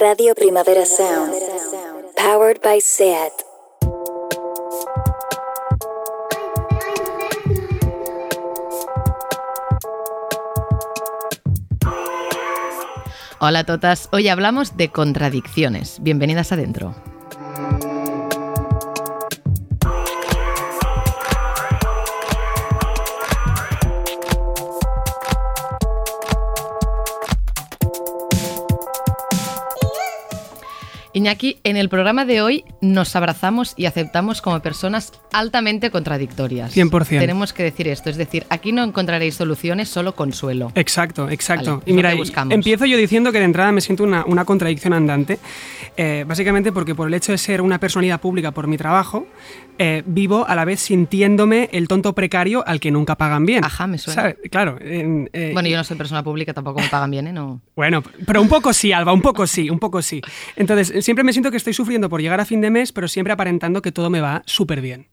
Radio Primavera Sound. Powered by SEAT. Hola todas, hoy hablamos de contradicciones. Bienvenidas adentro. Iñaki, en el programa de hoy nos abrazamos y aceptamos como personas altamente contradictorias. 100%. Tenemos que decir esto, es decir, aquí no encontraréis soluciones, solo consuelo. Exacto, exacto. Vale, y mira, buscamos. empiezo yo diciendo que de entrada me siento una, una contradicción andante, eh, básicamente porque por el hecho de ser una personalidad pública por mi trabajo, eh, vivo a la vez sintiéndome el tonto precario al que nunca pagan bien. Ajá, me suena. ¿Sabes? Claro. eh, Bueno, yo no soy persona pública, tampoco me pagan bien, ¿eh? No. Bueno, pero un poco sí, Alba, un poco sí, un poco sí. Entonces, siempre me siento que estoy sufriendo por llegar a fin de pero siempre aparentando que todo me va súper bien.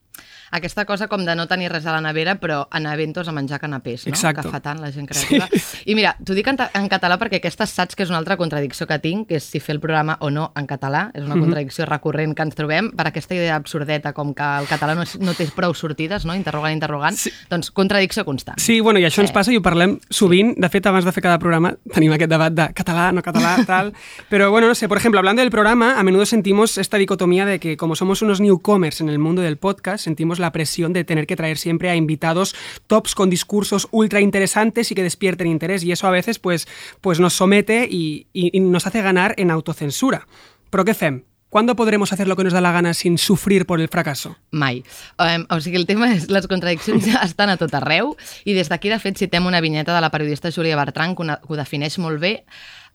Aquesta cosa com de no tenir res a la nevera, però anar a Ventos a menjar canapés, no? Exacto. Que fa tant la gent creativa. I mira, t'ho dic en, en català perquè aquesta saps que és una altra contradicció que tinc, que és si fer el programa o no en català. És una Mhm. contradicció recurrent que ens trobem per aquesta idea absurdeta com que el català no, no té prou sortides, no? Interrogant, interrogant. Sí. Doncs contradicció constant. Sí, bueno, i això ens Sí. passa i ho parlem sovint. De fet, abans de fer cada programa tenim aquest debat de català, no català, tal. Pero bueno, no sé, por ejemplo, hablando del programa, a menudo sentimos esta dicotomía de que como somos unos newcomers en el mundo del podcast, sentimos la presión de tener que traer siempre a invitados tops con discursos ultra interesantes y que despierten interés. Y eso a veces pues, pues nos somete y, y- y nos hace ganar en autocensura. Però què fem? ¿Cuándo podremos hacer lo que nos da la gana sin sufrir por el fracaso? Mai. Um, o sigui, el tema és les contradiccions ja estan a tot arreu i des d'aquí, de fet, citem una vinyeta de la periodista Júlia Bertran que, una, que ho defineix molt bé.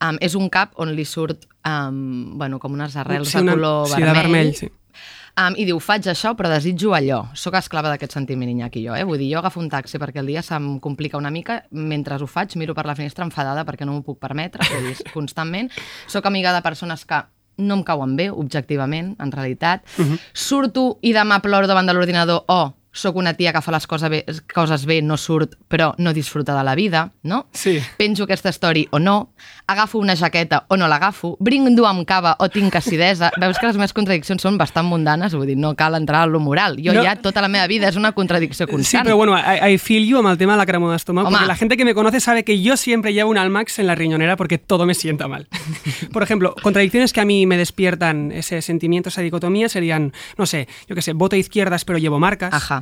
Um, és un cap on li surt um, bueno, com unes arrels Sí, de una- color sí, de vermell. vermell, sí. Um, I diu, faig això, però desitjo allò. Soc esclava d'aquest sentiment, Iñaki, jo. Eh? Vull dir, jo agafo un taxi perquè el dia se'm complica una mica. Mentre ho faig, miro per la finestra enfadada perquè no m'ho puc permetre, vull dir, constantment. Soc amiga de persones que no em cauen bé, objectivament, en realitat. Surto i demà ploro davant de l'ordinador o sóc una tia que fa les coses bé, coses bé, no surt, però no disfruta de la vida, no? Sí. penjo aquesta story o no, agafo una jaqueta o no l'agafo, brindo amb cava o tinc acidesa. Veus que les meves contradiccions són bastant mundanes, vull dir, no cal entrar a lo moral. Jo No. ja, tota la meva vida és una contradicció Sí, constant. pero bueno, I, I feel you amb el tema de la crema de estómago, Home. porque la gente que me conoce sabe que yo siempre llevo un Almax en la riñonera porque todo me sienta mal. Por ejemplo, contradicciones que a mí me despiertan ese sentimiento, esa dicotomía serían, no sé, yo qué sé, voto a izquierdas pero llevo marcas. Ajá.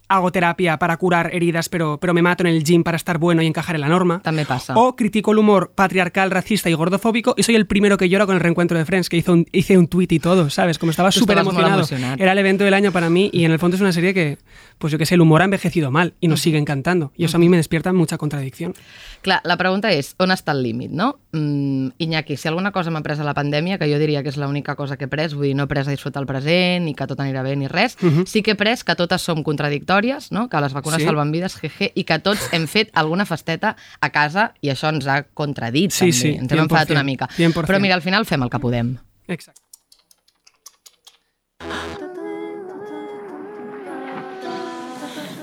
Hago terapia para curar heridas, pero, pero me mato en el gym para estar bueno y encajar en la norma. També passa. O critico el humor patriarcal, racista y gordofóbico y soy el primero que llora con el reencuentro de Friends, que hizo un, hice un tweet y todo, ¿sabes? Como estaba súper emocionado. Era el evento del año para mí y en el fondo es una serie que, pues yo qué sé, el humor ha envejecido mal y nos sigue encantando. Y eso a mí me despierta mucha contradicción. Clar, la pregunta és, on està el límit, no? Mm, Iñaki, si alguna cosa m'ha pres a la pandèmia, que jo diria que és l'única cosa que he pres, vull dir, no he pres a disfrutar el present, ni que tot anirà bé, ni res, sí que he pres que totes som contradictòries, no? que les vacunes Sí. salven vides, jeje, i que tots hem fet alguna festeta a casa i això ens ha contradit, Sí, també. sí, ens hem enfadat 100%, una mica. 100%. Però mira, al final fem el que podem. Exacto.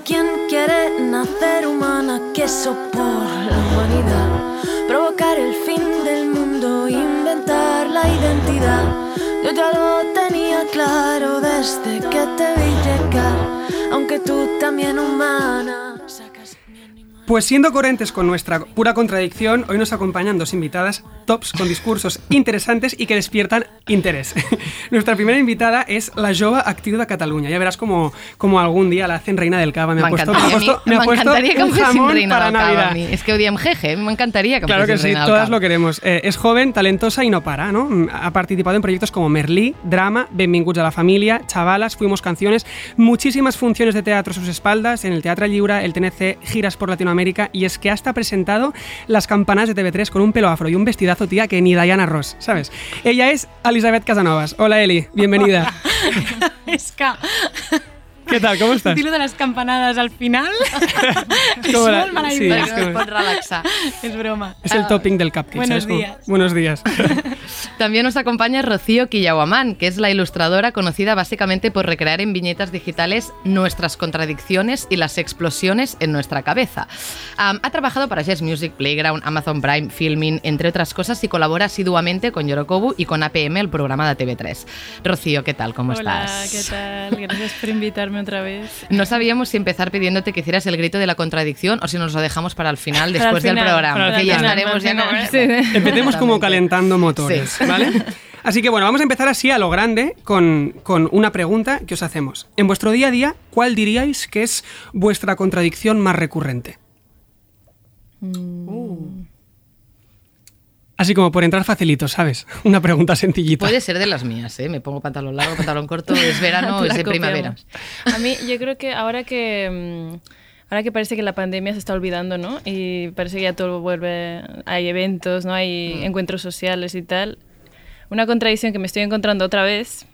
¿Quién quiere nacer humana? Queso por la humanidad. Provocar el fin del mundo, inventar la identidad. Yo ya lo tenía claro desde que te vi llegar. Aunque tú también humana. Pues siendo coherentes con nuestra pura contradicción, hoy nos acompañan dos invitadas tops con discursos interesantes y que despiertan interés. Nuestra primera invitada es la jove actriu de Cataluña. Ya verás como, como algún día la hacen reina del cava. Me ha puesto, me ha puesto, me ha puesto m'encantaria que em un jamón reina para del cava a Navidad. És que ho diem jeje, m'encantaria que em Claro que sí, todas lo queremos. Eh, es joven, talentosa y no para, ¿no? Mm, Ha participado en proyectos como Merlí, Drama, Benvinguts a la Familia, Chavalas, Fuimos Canciones, muchísimas funciones de teatro a sus espaldas, en el Teatro Lliure, el TNC, giras por Latinoamérica, y es que hasta ha presentado las campanas de TV3 con un pelo afro y un vestidazo, tía, que ni Diana Ross, ¿sabes? Ella es Elizabeth Casanovas. Hola Eli, bienvenida. Que ¿Qué tal? ¿Cómo estás? Dilo de las campanadas al final. Es como la- molt mala sí, idea. es como- broma. Es el topping del cupcake. buenos ¿sabes? Como, días. Buenos días. También nos acompaña Rocío Quillahuamán, que es la ilustradora conocida básicamente por recrear en viñetas digitales nuestras contradicciones y las explosiones en nuestra cabeza. Ha trabajado para Jazz Music, Playground, Amazon Prime, Filming, entre otras cosas, y colabora asiduamente con Yorokobu y con APM, el programa de TV3. Rocío, ¿qué tal? ¿Cómo Hola, estás? ¿qué tal? Gracias por invitarme otra vez. No sabíamos si empezar pidiéndote que hicieras el grito de la contradicción o si nos lo dejamos para el final, Para después el del programa. para el que ya final, estaremos ya para con... el final. Sí. Empecemos como calentando motores, Sí. ¿vale? Así que bueno, vamos a empezar así a lo grande con, con una pregunta que os hacemos. En vuestro día a día, ¿cuál diríais que es vuestra contradicción más recurrente? Así como por entrar facilito, ¿sabes? Una pregunta sencillita. Puede ser de las mías, ¿eh? Me pongo pantalón largo, pantalón corto, es verano, es de primavera. A mí, yo creo que ahora que. mm, Ahora que parece que la pandemia se está olvidando, ¿no? Y parece que ya todo vuelve. Hay eventos, ¿no? Hay encuentros sociales y tal. Una contradicción que me estoy encontrando otra vez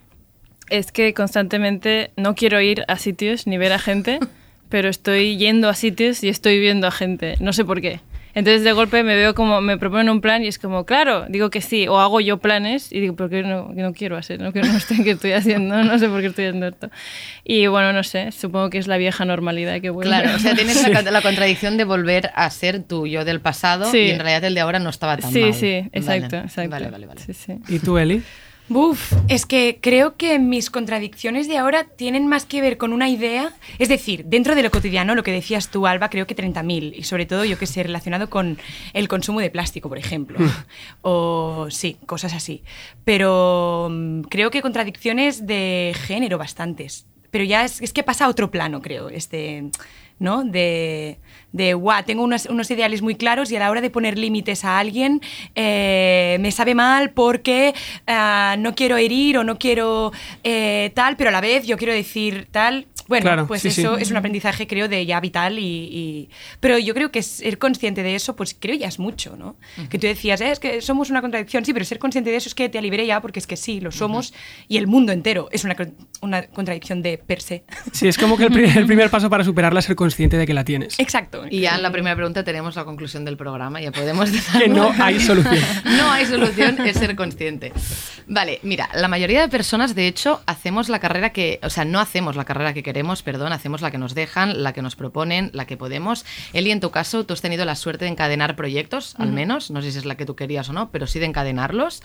es que constantemente no quiero ir a sitios ni ver a gente, pero estoy yendo a sitios y estoy viendo a gente. No sé por qué. Entonces de golpe me veo como, me proponen un plan y es como, claro, digo que sí, o hago yo planes y digo, ¿por qué no, no quiero hacer? No, que no sé qué estoy haciendo, no sé por qué estoy haciendo esto. Y bueno, no sé, supongo que es la vieja normalidad que vuelve. Claro, o sea, tienes la, la contradicción de volver a ser tu yo del pasado Sí. y en realidad el de ahora no estaba tan Sí, mal. sí, exacto, Vale. exacto. Vale, vale, vale. Sí, sí. ¿Y tú, Eli? Buf, es que creo que mis contradicciones de ahora tienen más que ver con una idea, es decir, dentro de lo cotidiano, lo que decías tú, Alba, creo que 30.000, y sobre todo, yo que sé, relacionado con el consumo de plástico, por ejemplo, o sí, cosas así. Pero mm, creo que contradicciones de género bastantes, pero ya es, es que pasa a otro plano, creo, este... ¿no? De, de guau, tengo unos, unos ideales muy claros y a la hora de poner límites a alguien eh, me sabe mal porque ah, no quiero herir o no quiero eh, tal, pero a la vez yo quiero decir tal. Bueno, Claro, pues sí, sí. eso es un aprendizaje, creo, de ya vital y, y- Pero yo creo que ser consciente de eso, pues creo ya es mucho, ¿no? Que tú decías, "Eh, es que somos una contradicción, sí, pero ser consciente de eso es que te aliviere ya, porque es que sí, lo somos, y el mundo entero es una, una contradicción de per se. Sí, es como que el, pri- el primer paso para superarla es ser consciente de que la tienes. Exacto. Y ya en la primera pregunta tenemos la conclusión del programa, ya podemos. Que no hay solución. No hay solución, es ser consciente. Vale, mira, la mayoría de personas, de hecho, hacemos la carrera que, o sea, no hacemos la carrera que queremos, perdón, hacemos la que nos dejan, la que nos proponen, la que podemos. Eli, en tu caso, tú has tenido la suerte de encadenar proyectos, al menos, no sé si es la que tú querías o no, pero sí de encadenarlos.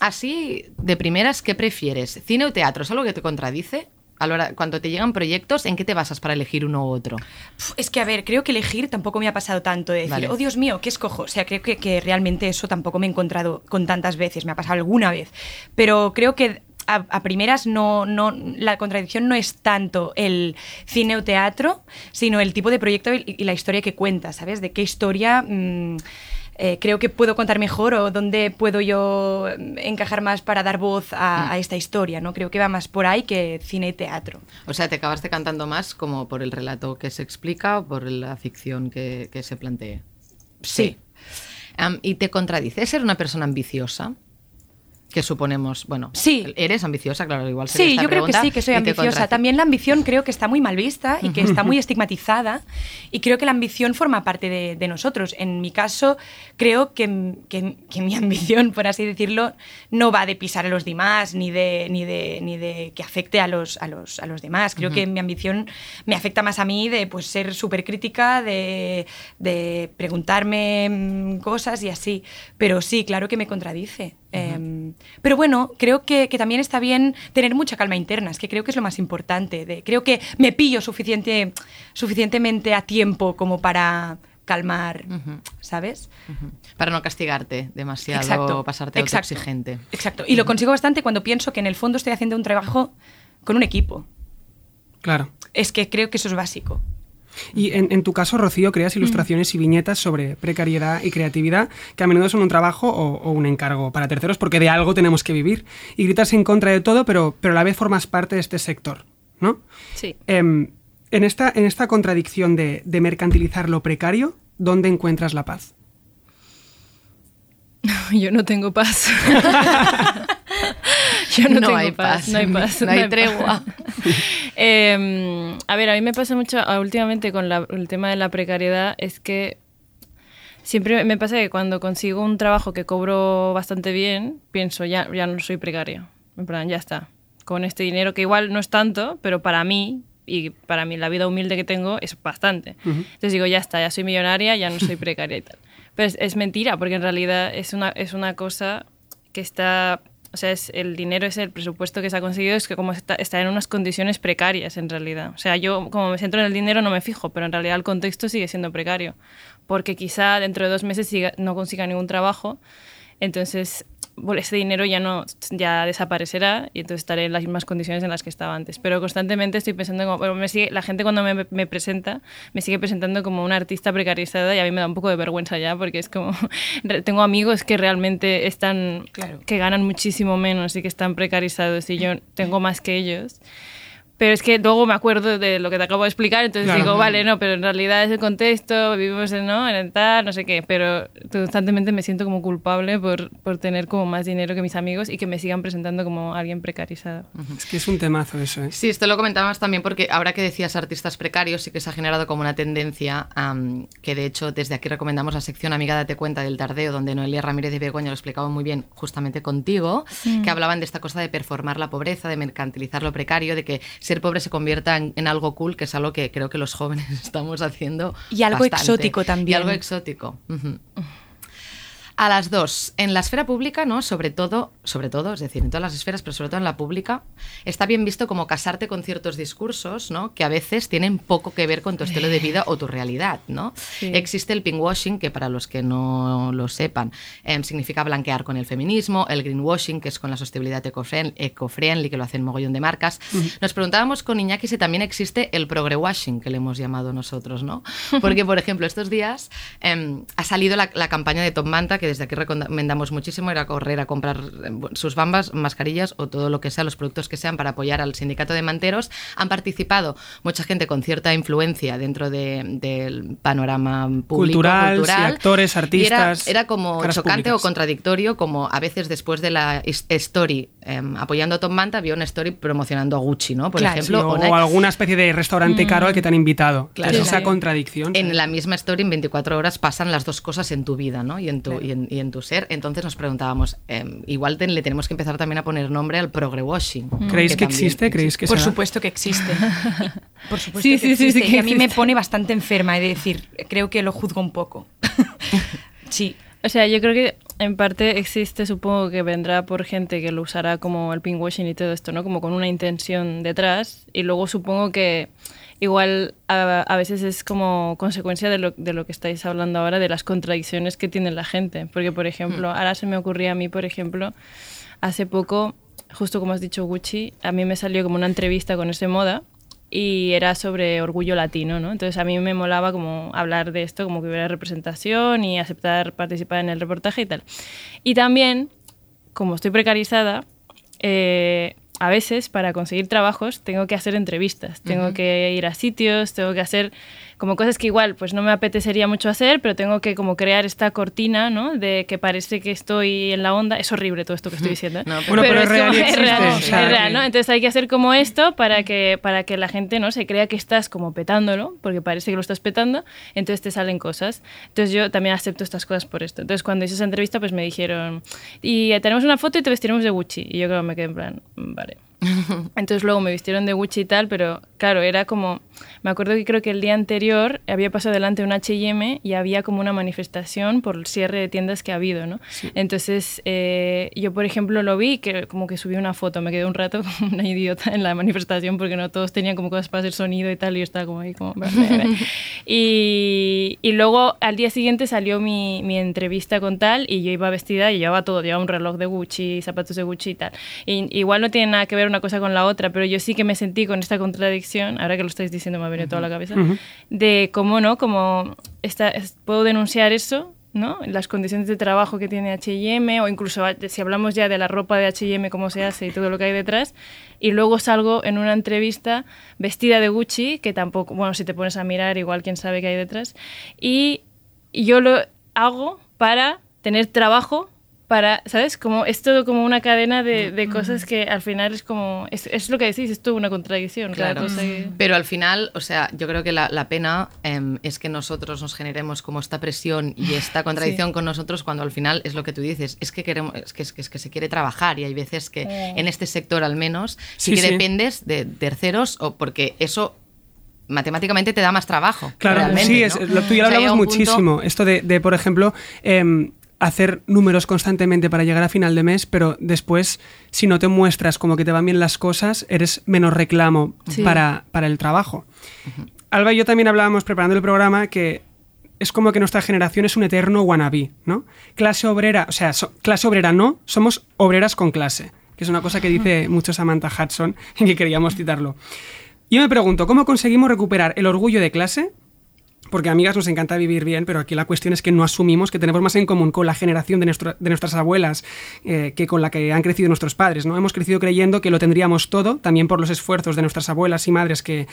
Así, de primeras, ¿qué prefieres? ¿Cine o teatro? ¿Es algo que te contradice? A la hora- cuando te llegan proyectos, ¿en qué te basas para elegir uno u otro? Es que, a ver, creo que elegir tampoco me ha pasado tanto de decir, Vale. oh Dios mío, ¿qué escojo? O sea, creo que, que realmente eso tampoco me he encontrado con tantas veces, me ha pasado alguna vez. Pero creo que a, a primeras no, no, la contradicción no es tanto el cine o teatro, sino el tipo de proyecto y, y la historia que cuenta, ¿sabes? De qué historia... mm, eh, creo que puedo contar mejor o dónde puedo yo mm, encajar más para dar voz a, a esta historia, ¿no? Creo que va más por ahí que cine y teatro. O sea, te acabaste cantando más como por el relato que se explica o por la ficción que, que se plantee. Sí. ¿Y te contradice ser una persona ambiciosa? Que suponemos, bueno, Sí. eres ambiciosa, claro, igual Sí, esta yo creo que sí, que soy ambiciosa. También la ambición creo que está muy mal vista y que está muy estigmatizada. Y creo que la ambición forma parte de, de nosotros. En mi caso, creo que, que- que mi ambición, por así decirlo, no va de pisar a los demás ni de, ni de, ni de que afecte a los, a los, a los demás. Creo que mi ambición me afecta más a mí de pues, ser súper crítica, de, de preguntarme mm, cosas y así. Pero sí, claro que me contradice. Em, pero bueno, creo que, que también está bien tener mucha calma interna, es que creo que es lo más importante. De, creo que me pillo suficiente, suficientemente a tiempo como para calmar, ¿sabes? Para no castigarte demasiado Exacto. o pasarte exacto, autoexigente. Exacto. Y lo consigo bastante cuando pienso que en el fondo estoy haciendo un trabajo con un equipo. Claro. Es que creo que eso es básico. Y en, en tu caso, Rocío, creas ilustraciones y viñetas sobre precariedad y creatividad, que a menudo son un trabajo o, o un encargo para terceros, porque de algo tenemos que vivir. Y gritas en contra de todo, pero, pero a la vez formas parte de este sector, ¿no? Sí. Em, en, esta, en esta contradicción de, de mercantilizar lo precario, ¿dónde encuentras la paz? Yo no tengo paz. Yo no, No tengo hay paz, paz, no hay paz, no hay tregua. Eh, a ver, a mí me pasa mucho ah, últimamente con la- el tema de la precariedad, es que siempre me pasa que cuando consigo un trabajo que cobro bastante bien, pienso, ya, ya no soy precario. En plan, ya está. Con este dinero, que igual no es tanto, pero para mí, y para mí la vida humilde que tengo es bastante. Entonces digo, ya está, ya soy millonaria, ya no soy precaria y tal. Pero es, es mentira, porque en realidad es una, es una cosa que está... O sea, es, el dinero es el presupuesto que se ha conseguido, es que como está, está en unas condiciones precarias en realidad. O sea, yo como me centro en el dinero no me fijo, pero en realidad el contexto sigue siendo precario. Porque quizá dentro de dos meses no consiga ningún trabajo, entonces ese dinero ya no ya desaparecerá y entonces estaré en las mismas condiciones en las que estaba antes. Pero constantemente estoy pensando, como, bueno, me sigue, la gente cuando me, me presenta me sigue presentando como una artista precarizada y a mí me da un poco de vergüenza ya porque es como, tengo amigos que realmente están, Claro. que ganan muchísimo menos y que están precarizados y yo tengo más que ellos. Pero es que luego me acuerdo de lo que te acabo de explicar, entonces Claro. digo, vale, no, pero en realidad es el contexto, vivimos en, ¿no? en el tal, no sé qué, pero constantemente me siento como culpable por, por tener como más dinero que mis amigos y que me sigan presentando como alguien precarizado. Es que es un temazo eso, ¿eh? Sí, esto lo comentábamos también porque ahora que decías artistas precarios, sí que se ha generado como una tendencia am, que de hecho desde aquí recomendamos la sección Amiga Date Cuenta del Tardeo, donde Noelia Ramírez de Begoña lo explicaba muy bien justamente contigo, que hablaban de esta cosa de performar la pobreza, de mercantilizar lo precario, de que ser pobre se convierta en, en algo cool, que es algo que creo que los jóvenes estamos haciendo. Y algo bastante. exótico también. Y algo exótico. A las dos, en la esfera pública, ¿no? Sobre todo, sobre todo, es decir, en todas las esferas, pero sobre todo en la pública, está bien visto como casarte con ciertos discursos, ¿no? Que a veces tienen poco que ver con tu estilo de vida o tu realidad, ¿no? Sí. Existe el pinkwashing, que para los que no lo sepan, em, significa blanquear con el feminismo, el greenwashing, que es con la sostenibilidad ecofriend- eco-friendly, que lo hacen mogollón de marcas. Nos preguntábamos con Iñaki si también existe el progrewashing, que le hemos llamado nosotros, ¿no? Porque, por ejemplo, estos días em, ha salido la, la campaña de Top Manta, que desde aquí recomendamos muchísimo, ir a correr a comprar em, sus bambas, mascarillas o todo lo que sea, los productos que sean para apoyar al sindicato de manteros. Han participado mucha gente con cierta influencia dentro de- del panorama público, Cultural, sí, actores, artistas, Era, era como chocante públicas. o contradictorio, como a veces después de la story em, apoyando a Tom Manta, había una story promocionando a Gucci, ¿no? Por Claro, ejemplo, Sí, o, alguna especie de restaurante caro al que te han invitado. Claro. Es esa contradicción. En la misma story, en 24 horas, pasan las dos cosas en tu vida, ¿no? Y en tu, y en, y en tu ser. Entonces nos preguntábamos, em, igual te- le tenemos que empezar también a poner nombre al progrewashing. ¿Creéis que también existe? ¿Creéis que Por se da? supuesto que existe. Por supuesto Sí, que sí, sí, sí existe. que y a mí me existe. pone bastante enferma, es decir, creo que lo juzgo un poco. sí. O sea, yo creo que en parte existe, supongo que vendrá por gente que lo usará como el pinkwashing y todo esto, ¿no? Como con una intención detrás. Y luego supongo que igual a, a veces es como consecuencia de lo, de lo que estáis hablando ahora, de las contradicciones que tiene la gente. Porque, por ejemplo, ahora se me ocurría a mí, por ejemplo, hace poco, justo como has dicho Gucci, a mí me salió como una entrevista con ese moda y era sobre orgullo latino, ¿no? Entonces a mí me molaba como hablar de esto, como que hubiera representación y aceptar participar en el reportaje y tal. Y también, como estoy precarizada, eh, a veces para conseguir trabajos tengo que hacer entrevistas, tengo que ir a sitios, tengo que hacer como cosas que igual pues no me apetecería mucho hacer, pero tengo que como crear esta cortina, ¿no? De que parece que estoy en la onda. Es horrible todo esto que estoy diciendo. ¿eh? No, Bueno, pero es como- real es real, es real, ¿no? Entonces hay que hacer como esto para que, para que la gente no se crea que estás como petándolo, porque parece que lo estás petando, entonces te salen cosas. Entonces yo también acepto estas cosas por esto. Entonces cuando hice esa entrevista pues me dijeron, y eh, tenemos una foto y te vestiremos de Gucci. Y yo creo que me quedé en plan, "Mm, vale. Entonces luego me vistieron de Gucci y tal, pero claro, era como, me acuerdo que creo que el día anterior había pasado delante de un H&M y había como una manifestación por el cierre de tiendas que ha habido, ¿no? Entonces eh, yo, por ejemplo, lo vi que como que subí una foto, me quedé un rato como una idiota en la manifestación porque no todos tenían como cosas para hacer sonido y tal y yo estaba como ahí como... y, y luego al día siguiente salió mi, mi entrevista con tal y yo iba vestida y llevaba todo, llevaba un reloj de Gucci, zapatos de Gucci y tal. Y, igual no tiene nada que ver una cosa con la otra, pero yo sí que me sentí con esta contradicción, ahora que lo estáis diciendo me ha venido toda la cabeza, de cómo no, como esta, puedo denunciar eso, ¿no? Las condiciones de trabajo que tiene H&M o incluso si hablamos ya de la ropa de H&M, cómo se hace y todo lo que hay detrás, y luego salgo en una entrevista vestida de Gucci, que tampoco, bueno, si te pones a mirar, igual quién sabe qué hay detrás, y yo lo hago para tener trabajo para, ¿sabes? Como es todo como una cadena de, de cosas que al final es como, es, es lo que decís, es todo una contradicción. Claro. cosa que- Pero al final, o sea, yo creo que la, la pena em, es que nosotros nos generemos como esta presión y esta contradicción con nosotros cuando al final es lo que tú dices, es que queremos, es que, es que, es que se quiere trabajar y hay veces que en este sector al menos sí, Sí, que sí. dependes de terceros o porque eso matemáticamente te da más trabajo. Claro, sí, ¿no? es, lo, tú y yo O sea, lo hablamos un punto- muchísimo. Esto de, de, por ejemplo, em, hacer números constantemente para llegar a final de mes, pero después, si no te muestras como que te van bien las cosas, eres menos reclamo Sí. para, para el trabajo. Alba y yo también hablábamos preparando el programa que es como que nuestra generación es un eterno wannabe, ¿no? Clase obrera, o sea, so- clase obrera no, somos obreras con clase, que es una cosa que dice mucho Samantha Hudson y que queríamos citarlo. Yo me pregunto, ¿cómo conseguimos recuperar el orgullo de clase? Porque amigas nos encanta vivir bien, pero aquí la cuestión es que no asumimos que tenemos más en común con la generación de, nuestra- de nuestras abuelas eh, que con la que han crecido nuestros padres. ¿no? Hemos crecido creyendo que lo tendríamos todo, también por los esfuerzos de nuestras abuelas y madres que,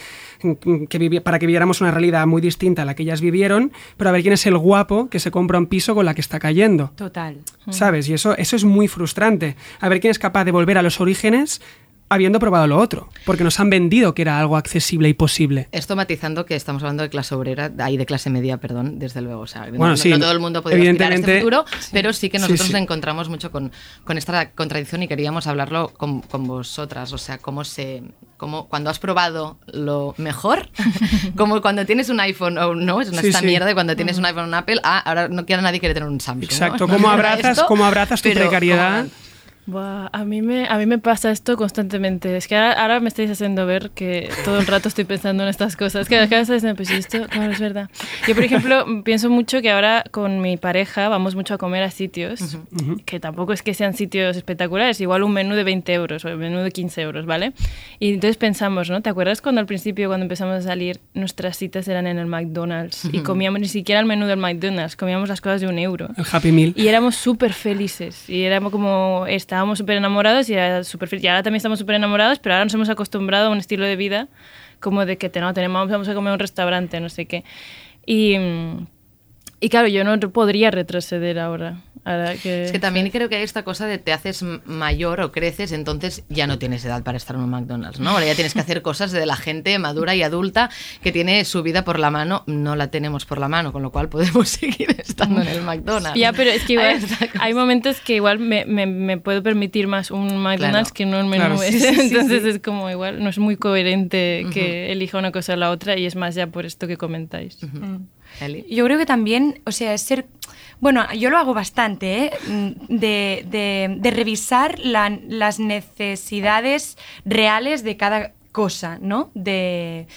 para que viviéramos una realidad muy distinta a la que ellas vivieron, pero a ver quién es el guapo que se compra un piso con la que está cayendo. Total. ¿Sabes? Y eso, eso es muy frustrante. A ver quién es capaz de volver a los orígenes habiendo probado lo otro, porque nos han vendido que era algo accesible y posible. Esto matizando que estamos hablando de clase obrera, ahí de clase media, perdón, desde luego. O sea, no- Bueno, no, sí, no todo el mundo puede aspirar a este futuro, pero sí que nosotros sí. nos encontramos mucho con, con esta contradicción y queríamos hablarlo con, con vosotras. O sea, cómo se. Cómo, cuando has probado lo mejor, como cuando tienes un iPhone o no, es una esta mierda cuando tienes un iPhone o un Apple, ah, ahora no quiere nadie quiere tener un Samsung. Exacto, No cómo abrazas, esto, cómo abrazas tu precariedad. Buah, a, mí me, a mí me pasa esto constantemente. Es que ahora, ahora me estáis haciendo ver que todo el rato estoy pensando en estas cosas. Que cada vez diciendo, pues esto, claro, es verdad. Yo, por ejemplo, pienso mucho que ahora con mi pareja vamos mucho a comer a sitios que tampoco es que sean sitios espectaculares. Igual un menú de 20 euros o un menú de 15 euros, ¿vale? Y entonces pensamos, ¿no? ¿Te acuerdas cuando al principio, cuando empezamos a salir, nuestras citas eran en el McDonald's? Y comíamos ni siquiera el menú del McDonald's, comíamos las cosas de un euro. El Happy Meal. Y éramos súper felices. Y éramos como, estábamos súper enamorados y, era súper fel- y ahora también estamos súper enamorados, pero ahora nos hemos acostumbrado a un estilo de vida como de que no, tenemos, vamos a comer a un restaurante, no sé qué. Y, mm, y claro, yo no podría retroceder ahora. ahora que, Es que también creo que hay esta cosa de te haces mayor o creces, entonces ya no tienes edad para estar en un McDonald's, ¿no? Ahora ya tienes que hacer cosas de la gente madura y adulta que tiene su vida por la mano, no la tenemos por la mano, con lo cual podemos seguir estando en el McDonald's. Ya, pero es que igual Hay momentos que igual me, me, me puedo permitir más un McDonald's Claro. que no un menú Claro, sí, sí, Entonces sí. es como igual, no es muy coherente que elija una cosa o la otra y es más ya por esto que comentáis. Yo creo que también, o sea, es ser... Bueno, yo lo hago bastante, ¿eh? Mm, De, de- de revisar la- las necesidades reales de cada cosa, ¿no? De...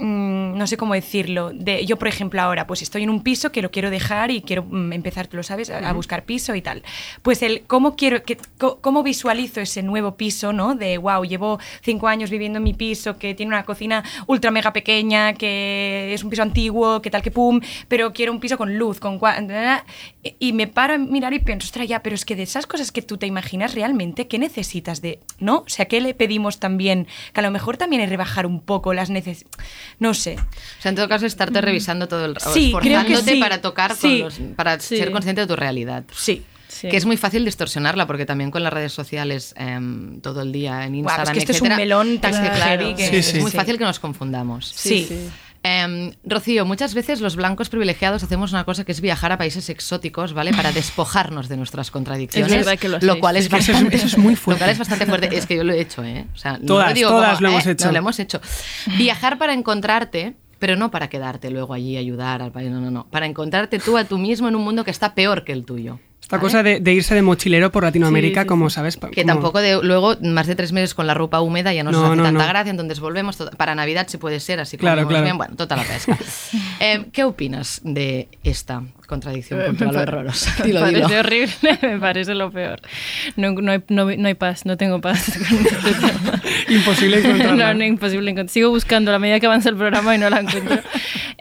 mm, No sé cómo decirlo. De, yo, por ejemplo, ahora, pues estoy en un piso que lo quiero dejar y quiero mm, empezar, tú lo sabes, a, a buscar piso y tal. Pues el cómo quiero, que, cómo visualizo ese nuevo piso, ¿no? De wow, llevo cinco años viviendo en mi piso, que tiene una cocina ultra mega pequeña, que es un piso antiguo, que tal que pum, pero quiero un piso con luz, con y me paro a mirar y pienso, ostras, ya, pero es que de esas cosas que tú te imaginas realmente, ¿qué necesitas de, no? O sea, ¿qué le pedimos también? Que a lo mejor también es rebajar un poco las necesidades, no sé. O sea, en todo caso, estarte revisando todo el rato, Sí, creo que esforzándote sí. para tocar, con los- para Sí. ser consciente de tu realidad. Sí. Sí. Que es muy fácil distorsionarla, porque también con las redes sociales em, todo el día en Guau, Instagram, es que esto es un etcétera, melón tan es que, claro, heavy que- Sí, sí. es muy Sí. fácil que nos confundamos. Sí. Em, Rocío, muchas veces los blancos privilegiados hacemos una cosa que es viajar a países exóticos, ¿vale? Para despojarnos de nuestras contradicciones. Es verdad que lo lo cual es, Es que eso es- bastante, eso es muy Lo fuerte. cual es bastante fuerte. Es que yo lo he hecho, ¿eh? O sea, no Todas, lo digo todas como, lo hemos ¿eh? hecho. No, lo hemos hecho. Viajar para encontrarte, pero no para quedarte luego allí y ayudar al país. No, no, no. Para encontrarte tú a tú mismo en un mundo que está peor que el tuyo. Esta ¿vale? cosa de, de irse de mochilero por Latinoamérica, Sí, sí, como sabes. Que como- tampoco de, luego más de tres meses con la ropa húmeda ya no, No, nos hace no, tanta no. gracia, entonces volvemos. to- para Navidad sí puede ser, así Claro, comemos claro. bien. Bueno, toda la pesca. Eh, ¿Qué opinas de esta contradicción cultural horrorosa? Me Dilo, parece dilo. horrible, me parece lo peor. No, no, hay, no, no hay paz, no tengo paz con este tema. Imposible encontrarla. No, no, imposible encontrar. Sigo buscando a la medida que avanza el programa y no la encuentro.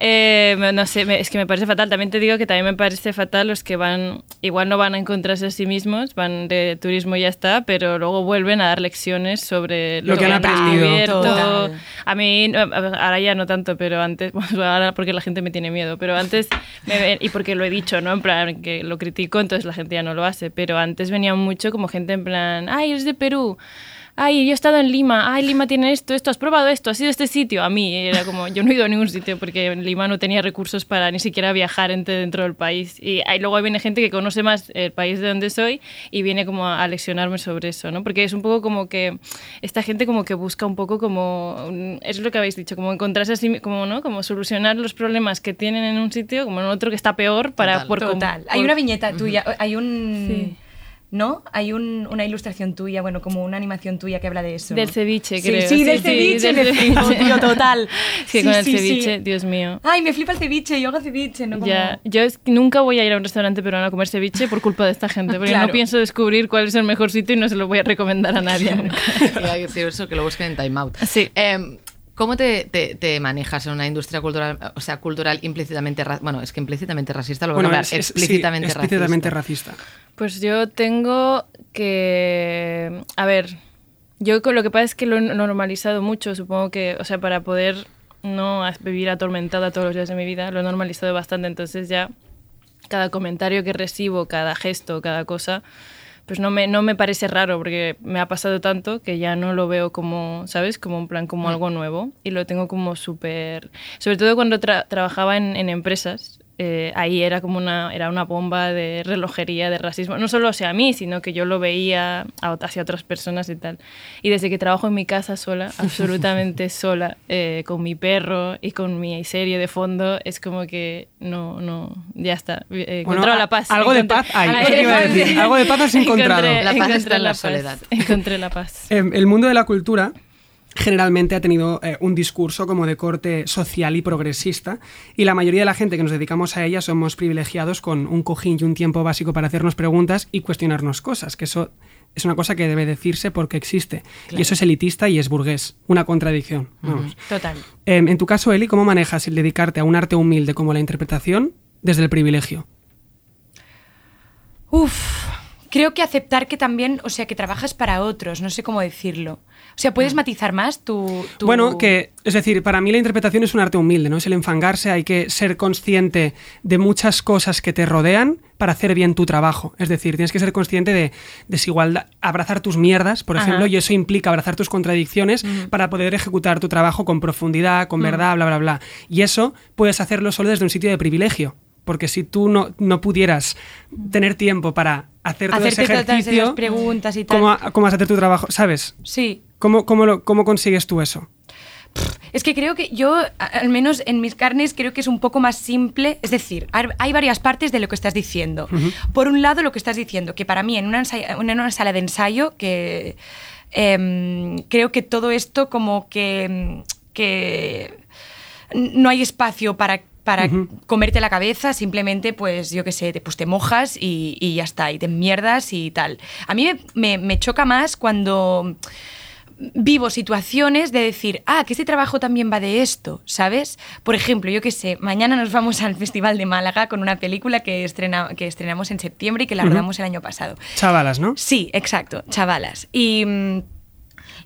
Eh, me- no sé, me- es que me parece fatal. También te digo que también me parece fatal los que van, igual no van a encontrarse a sí mismos, van de turismo y ya está, pero luego vuelven a dar lecciones sobre Lo que han aprendido. A mí, ahora ya no tanto, pero antes, bueno, ahora porque la gente me tiene miedo, pero antes, me ven- y porque lo he dicho, ¿no? En plan, que lo critico, entonces la gente ya no lo hace. Pero antes venía mucho como gente en plan, ay, eres de Perú ay, yo he estado en Lima, ay, Lima tiene esto, esto, has probado esto, has ido a este sitio. A mí era como, yo no he ido a ningún sitio porque en Lima no tenía recursos para ni siquiera viajar entre, dentro del país. Y ahí luego viene gente que conoce más el país de donde soy y viene como a leccionarme sobre eso, ¿no? Porque es un poco como que esta gente como que busca un poco como, es lo que habéis dicho, como encontrarse así, como, ¿no? Como solucionar los problemas que tienen en un sitio como en otro que está peor para... Total. Por, Total. Hay una viñeta tuya, hay un... Sí. ¿No? Hay un- una ilustración tuya, bueno, como una animación tuya que habla de eso. Del ceviche, Sí, creo. Sí, del ceviche, del flipo, ceviche. tío, total. Sí, Sí, con el sí, sí. ceviche, Dios mío. Ay, me flipa el ceviche, yo hago ceviche, ¿no? Como- Ya, yo es que nunca voy a ir a un restaurante peruano a comer ceviche por culpa de esta gente, porque Claro. no pienso descubrir cuál es el mejor sitio y no se lo voy a recomendar a nadie. nunca. Iba a decir eso, que lo busquen en Time Out. Sí. Eh, ¿Cómo te, te- te manejas en una industria cultural, o sea, cultural implícitamente, ra- bueno, es que implícitamente racista, lo voy a es- es- sí, explícitamente racista? explícitamente racista. Pues yo tengo que, a ver, yo con lo que pasa es que lo he normalizado mucho, supongo que, o sea, para poder no vivir atormentada todos los días de mi vida, lo he normalizado bastante, entonces ya cada comentario que recibo, cada gesto, cada cosa, pues no me, no me parece raro porque me ha pasado tanto que ya no lo veo como, ¿sabes? Como un plan, como algo nuevo y lo tengo como súper... Sobre todo cuando tra- trabajaba en, en empresas, eh, ahí era como una, era una bomba de relojería, de racismo, no solo hacia mí, sino que yo lo veía hacia otras personas y tal. Y desde que trabajo en mi casa sola, absolutamente sola, eh, con mi perro y con mi serie de fondo, es como que no, no, ya está, he Bueno, encontrado a- la paz. algo de paz hay, Algo eso te iba a paz, decir, algo de paz has encontrado. Encontré- La paz está en la paz, soledad. Encontré la paz. Eh, el mundo de la cultura generalmente ha tenido eh, un discurso como de corte social y progresista y la mayoría de la gente que nos dedicamos a ella somos privilegiados con un cojín y un tiempo básico para hacernos preguntas y cuestionarnos cosas, que eso es una cosa que debe decirse porque existe. Y eso es elitista y es burgués, una contradicción. Vamos. Total. Eh, en tu caso, Eli, ¿cómo manejas el dedicarte a un arte humilde como la interpretación desde el privilegio? Uf, creo que aceptar que también, o sea, que trabajas para otros, no sé cómo decirlo. O sea, ¿puedes matizar más tu... tu- Bueno, que es decir, para mí la interpretación es un arte humilde, ¿no? Es el enfangarse, hay que ser consciente de muchas cosas que te rodean para hacer bien tu trabajo. Es decir, tienes que ser consciente de desigualdad, abrazar tus mierdas, por Ajá. ejemplo, y eso implica abrazar tus contradicciones para poder ejecutar tu trabajo con profundidad, con verdad, bla, bla, bla. Y eso puedes hacerlo solo desde un sitio de privilegio. Porque si tú no, no pudieras tener tiempo para hacer todo ese Hacerte esas ejercicio, preguntas y tal. ¿cómo, ¿cómo vas a hacer tu trabajo? ¿Sabes? Sí. ¿Cómo, cómo, lo- cómo consigues tú eso? Es que creo que yo, al menos en mis carnes, creo que es un poco más simple. Es decir, hay varias partes de lo que estás diciendo. Por un lado, lo que estás diciendo, que para mí en una, en una sala de ensayo, que em, creo que todo esto como que, em, que no hay espacio para para comerte la cabeza, simplemente, pues, yo qué sé, te, pues te mojas y, y ya está, y te mierdas y tal. A mí me, me- me choca más cuando vivo situaciones de decir, ah, que este trabajo también va de esto, ¿sabes? Por ejemplo, yo qué sé, mañana nos vamos al Festival de Málaga con una película que, estrena, que estrenamos en septiembre y que la rodamos el año pasado. Chavalas, ¿no? Sí, exacto, chavalas. Y, mm,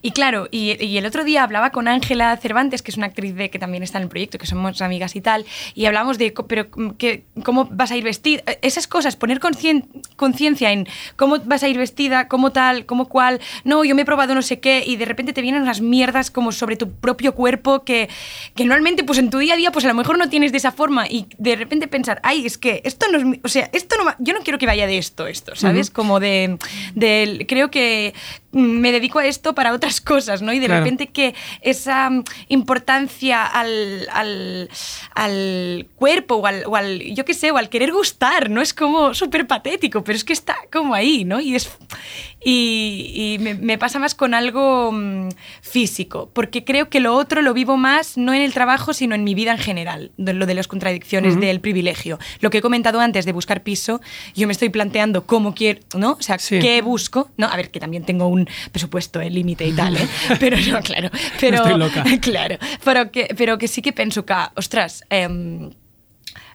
y claro, y, y el otro día hablaba con Ángela Cervantes, que es una actriz de, que también está en el proyecto, que somos amigas y tal, y hablamos de, pero mm, que, cómo vas a ir vestida, esas cosas, poner concien- conciencia en cómo vas a ir vestida, cómo tal, cómo cual, no, yo me he probado no sé qué, y de repente te vienen unas mierdas como sobre tu propio cuerpo que, que normalmente pues en tu día a día pues a lo mejor no tienes de esa forma y de repente pensar, ay, es que esto no es, mi- o sea, esto no va- yo no quiero que vaya de esto, esto, ¿sabes? Como de, del- creo que me dedico a esto para otras cosas, ¿no? Y de Claro. repente que esa mm, importancia al, al, al cuerpo o al, o al, yo qué sé, o al querer gustar, ¿no? Es como súper patético, pero es que está como ahí, ¿no? Y, es, y, y me, me pasa más con algo mm, físico, porque creo que lo otro lo vivo más no en el trabajo, sino en mi vida en general, de lo de las contradicciones del privilegio. Lo que he comentado antes de buscar piso, yo me estoy planteando cómo quiero, ¿no? O sea, Sí. qué busco, ¿no? A ver, que también tengo un presupuesto, el límite y tal, ¿eh? Pero no, claro. Pero, estoy loca. Claro, però que, però que sí que penso que, ostres, eh,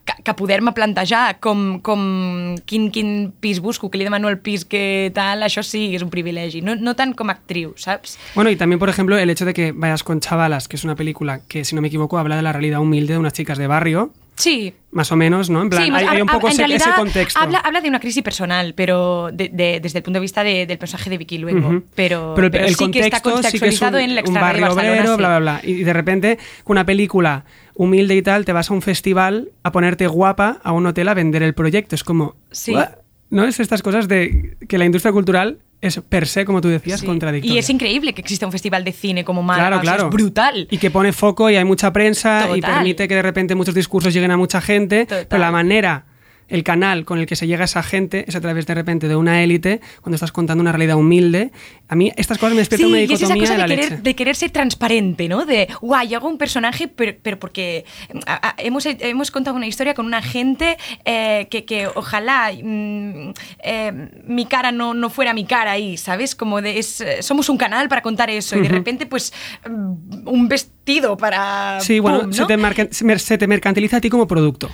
que, que poder-me plantejar com, com quin, quin pis busco, que li demano el pis que tal, això sí és un privilegi. No, no tant com a actriu, saps? Bueno, y también, por ejemplo, el hecho de que vayas con Chavalas, que es una película que, si no me equivoco, habla de la realidad humilde de unas chicas de barrio Sí. Más o menos, ¿no? En plan, Sí, hay, hay un poco ese, ese contexto. Habla, habla de una crisis personal, pero de- de- desde el punto de vista de- del personaje de Vicky luego. Ujú. pero, el, pero el sí que está contexto sí que es un, contextualizado en la un barrio obrero, sí. bla, bla, bla. Y de repente, con una película humilde y tal, te vas a un festival a ponerte guapa a un hotel a vender el proyecto. Es como... Sí. ¿what? ¿No? Es estas cosas de que la industria cultural es per se, como tú decías, Sí. contradictoria. Y es increíble que exista un festival de cine como Málaga. Claro, o sea, claro. es brutal. Y que pone foco y hay mucha prensa y permite que de repente muchos discursos lleguen a mucha gente, Total. pero la manera, el canal con el que se llega a esa gente es a través de repente de una élite, cuando estás contando una realidad humilde. A mí estas cosas me despiertan Sí, una y es esa dicotomía cosa de la de querer, leche. de querer ser transparente, ¿no? De, guay, yo hago un personaje, pero, pero porque a- a- hemos, hemos contado una historia con una gente eh, que, que ojalá mm, eh, mi cara no, no fuera mi cara ahí, ¿sabes? Como de, es, somos un canal para contar eso y de repente, pues, mm, un vestido para... Sí, bueno, se, te marca- se te mercantiliza a ti como producto.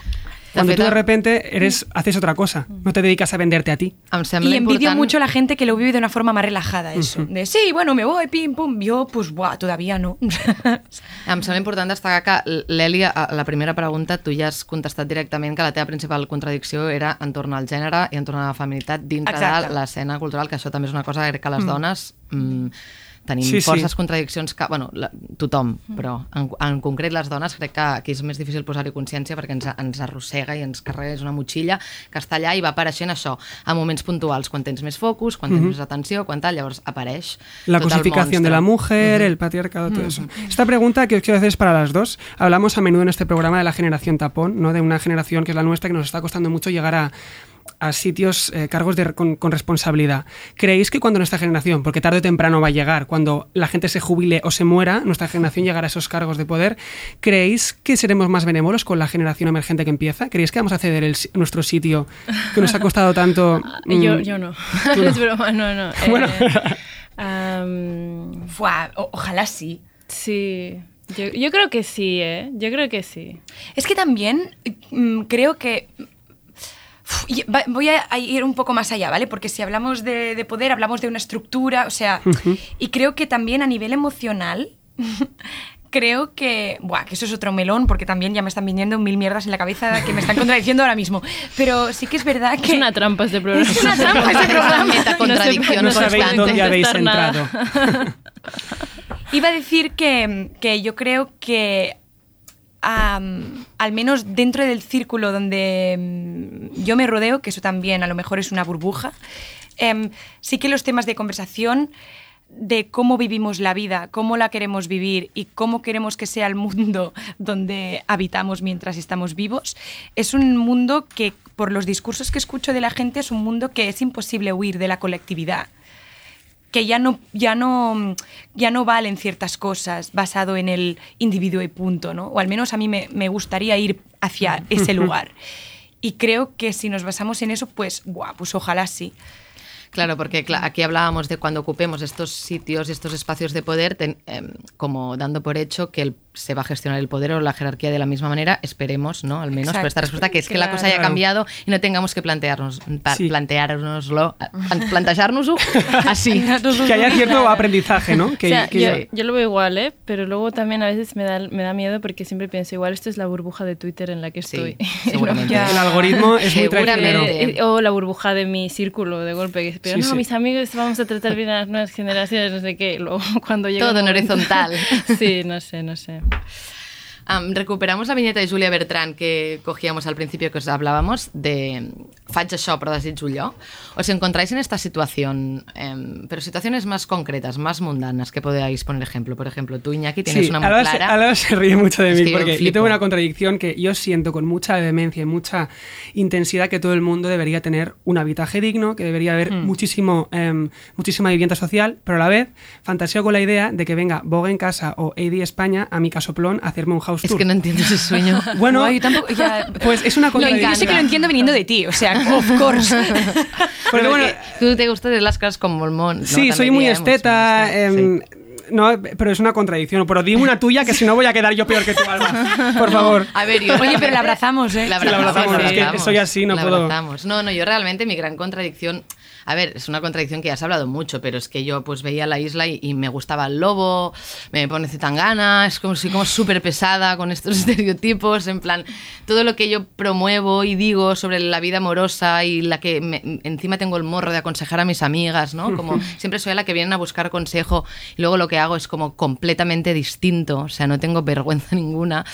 Cuando fet, tú de repente eres, haces otra cosa, no te dedicas a venderte a ti. Y envidio important- mucho a la gente que lo vive de una forma más relajada, eso. De, sí, bueno, me voy, pim, pum. Yo, pues, buah, todavía no. Em sembla important destacar que l'Eli, a la primera pregunta, tu ja has contestat directament que la teva principal contradicció era entorn al gènere i entorn a la feminitat dintre Exacte. de l'escena cultural, que això també és una cosa que crec que les dones mm, tenim Sí, sí. forces contradiccions que, bueno, la, tothom, però en, en concret les dones crec que aquí és més difícil posar-hi consciència perquè ens, ens arrossega i ens carrega, és una motxilla que està allà i va apareixent això, a moments puntuals, quan tens més focus, quan tens més atenció, quan tal, llavors apareix La cosificación de la mujer, el patriarcado, todo eso. Esta pregunta que os quiero hacer es para las dos. Hablamos a menudo en este programa de la generación tapón, ¿no? de una generación que es la nuestra que nos está costando mucho llegar a, a sitios, eh, cargos de, con, con responsabilidad. ¿Creéis que cuando nuestra generación, porque tarde o temprano va a llegar, cuando la gente se jubile o se muera, nuestra generación llegará a esos cargos de poder, ¿creéis que seremos más benévolos con la generación emergente que empieza? ¿Creéis que vamos a ceder el nuestro sitio que nos ha costado tanto? Yo, mm, yo no. es broma, no, no. Eh, Bueno. o- ojalá sí. sí. Yo, yo creo que sí, ¿eh? Yo creo que sí. Es que también mm, creo que... Voy a ir un poco más allá, ¿vale? Porque si hablamos de, de poder, hablamos de una estructura, o sea, y creo que también a nivel emocional, creo que, buah, que eso es otro melón, porque también ya me están viniendo mil mierdas en la cabeza que me están contradiciendo ahora mismo. Pero sí que es verdad que... Es una trampa este programa. Es una trampa este programa. Metacontradicción No sabéis constante. dónde habéis entrado. Iba a decir que, que yo creo que al menos dentro del círculo donde mm, yo me rodeo, que eso también a lo mejor es una burbuja, em, sí que los temas de conversación de cómo vivimos la vida, cómo la queremos vivir y cómo queremos que sea el mundo donde habitamos mientras estamos vivos, es un mundo que, por los discursos que escucho de la gente, es un mundo que es imposible huir de la colectividad que ya no, ya no, ya no valen ciertas cosas basado en el individuo y punto, ¿no? O al menos a mí me, me gustaría ir hacia ese lugar. Y creo que si nos basamos en eso, pues, buah, pues ojalá sí. Claro, porque aquí hablábamos de cuando ocupemos estos sitios, estos espacios de poder, ten- em, como dando por hecho que el- se va a gestionar el poder o la jerarquía de la misma manera, esperemos, ¿no? Al menos por esta respuesta, que es que la cosa haya cambiado y no tengamos que plantearnos, pa- Sí. planteárnoslo, plan- planteárnoslo así. que haya cierto aprendizaje, ¿no? Que, o sea, que- yo, yo lo veo igual, ¿eh? Pero luego también a veces me da, me da miedo porque siempre pienso, igual esto es la burbuja de Twitter en la que Sí, estoy. seguramente. El algoritmo es muy traicionero. Seguramente. O la burbuja de mi círculo de golpe. Que, pero Sí, no, sí. mis amigos vamos a tratar bien a las nuevas generaciones, no sé qué. Luego cuando llega Todo en horizontal. sí, no sé, no sé. Am, recuperamos la viñeta de Julia Bertrán que cogíamos al principio que os hablábamos de faig això però desitjo allò. Os encontráis en esta situación, em, pero situaciones más concretas, más mundanas que podáis poner ejemplo. Por ejemplo, tú, Iñaki, tienes Sí, una muy Álvaro se, clara. Álvaro se ríe mucho de Es mí yo porque yo tengo una contradicción que yo siento con mucha vehemencia y mucha intensidad que todo el mundo debería tener un habitaje digno, que debería haber Hmm. muchísimo, em, muchísima vivienda social, pero a la vez fantaseo con la idea de que venga Vogue en casa o AD España a mi casoplón a hacerme un house Es tour. que no entiendo ese sueño. Bueno, No, yo tampoco- ya- pues es una No, contradicción. yo sí que lo entiendo viniendo de ti, o sea, of course. Porque, bueno, tú te gustan las cosas con molmón. ¿no? Sí, soy muy esteta. sí. em, No, pero es una contradicción. Pero dime una tuya que si no voy a quedar yo peor que tú, Alba. Por favor. A ver, yo Oye, pero la abrazamos, ¿eh? La Sí, la abrazamos, abrazamos, la es que abrazamos, soy así, no la puedo- abrazamos. No, no, yo realmente mi gran contradicción... A ver, es una contradicción que ya has hablado mucho, pero es que yo pues veía la isla y, y me gustaba el lobo, me pone tangana, es como soy como súper pesada con estos estereotipos, en plan, todo lo que yo promuevo y digo sobre la vida amorosa y la que me- encima tengo el morro de aconsejar a mis amigas, ¿no? Como siempre soy la que vienen a buscar consejo y luego lo que hago es como completamente distinto, o sea, no tengo vergüenza ninguna.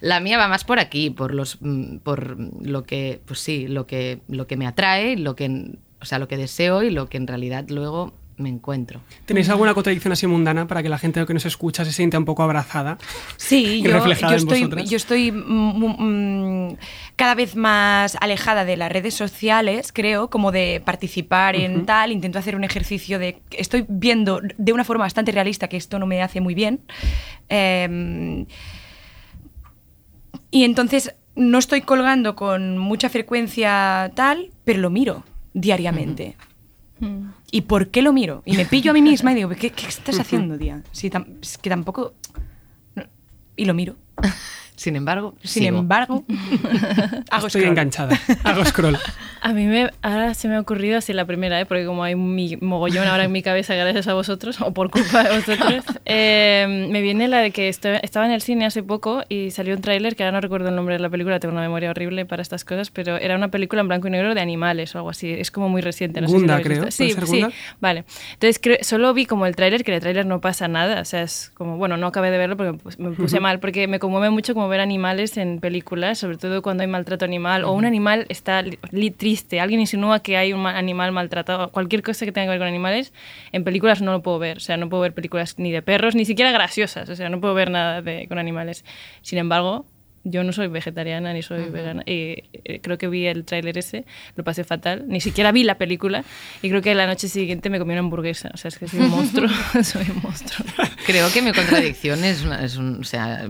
La mía va más por aquí, por los mm, por lo que pues sí, lo que lo que me atrae, lo que o sea, lo que deseo y lo que en realidad luego me encuentro. ¿Tenéis alguna contradicción así mundana para que la gente que nos escucha se sienta un poco abrazada? Sí, Y yo, reflejada yo estoy, yo estoy mm, mm, cada vez más alejada de las redes sociales, creo, como de participar en tal, intento hacer un ejercicio de... Estoy viendo de una forma bastante realista que esto no me hace muy bien. Em, y entonces no estoy colgando con mucha frecuencia tal, pero lo miro diariamente. ¿Y por qué lo miro? Y me pillo a mí misma y digo, ¿qué, qué estás haciendo, tía? Si es que tampoco... Y lo miro. Sin embargo, Sin sigo. embargo, hago Estoy scroll. enganchada. Hago scroll. A mí me, ahora se me ha ocurrido así la primera, ¿eh? porque como hay mi mogollón ahora en mi cabeza gracias a vosotros, o por culpa de vosotros, eh, me viene la de que esto- estaba en el cine hace poco y salió un tráiler, que ahora no recuerdo el nombre de la película, tengo una memoria horrible para estas cosas, pero era una película en blanco y negro de animales o algo así, es como muy reciente. No sé si Gunda, lo habéis creo. visto. ¿Puede Sí, sí, Gunda? vale. Entonces creo- solo vi como el tráiler, que en el tráiler no pasa nada, o sea, es como, bueno, no acabé de verlo porque me puse mal, porque me conmueve mucho como ver animales en películas, sobre todo cuando hay maltrato animal o un animal está triste, alguien insinúa que hay un ma- animal maltratado, cualquier cosa que tenga que ver con animales, en películas no lo puedo ver, o sea, no puedo ver películas ni de perros, ni siquiera graciosas, o sea, no puedo ver nada de, con animales. Sin embargo, yo no soy vegetariana ni soy vegana. Y eh, creo que vi el tráiler ese, lo pasé fatal. Ni siquiera vi la película. Y creo que la noche siguiente me comí una hamburguesa. O sea, es que soy un monstruo. soy un monstruo. Creo que mi contradicción es, una- es un, o sea,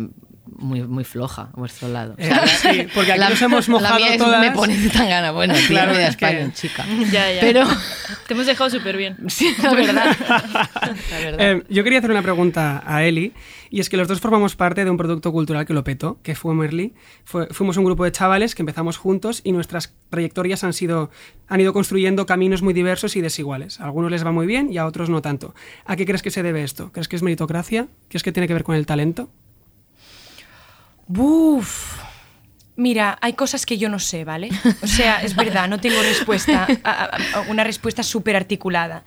muy, muy floja a vuestro lado. O Eh, sea, sí, porque aquí la, nos hemos mojado la mía es, todas. me pone de tan gana. Bueno, Claro, claro, de es que- España, chica. ya, ya. Pero, Te hemos dejado súper bien. sí, la verdad. La verdad. Eh, yo quería hacer una pregunta a Eli, y es que los dos formamos parte de un producto cultural que lo petó, que fue Merly. Fue- fuimos un grupo de chavales que empezamos juntos y nuestras trayectorias han, sido, han ido construyendo caminos muy diversos y desiguales. A algunos les va muy bien y a otros no tanto. ¿A qué crees que se debe esto? ¿Crees que es meritocracia? ¿Crees que tiene que ver con el talento? Buf. Mira, hay cosas que yo no sé, ¿vale? O sea, es verdad, no tengo respuesta, una respuesta súper articulada.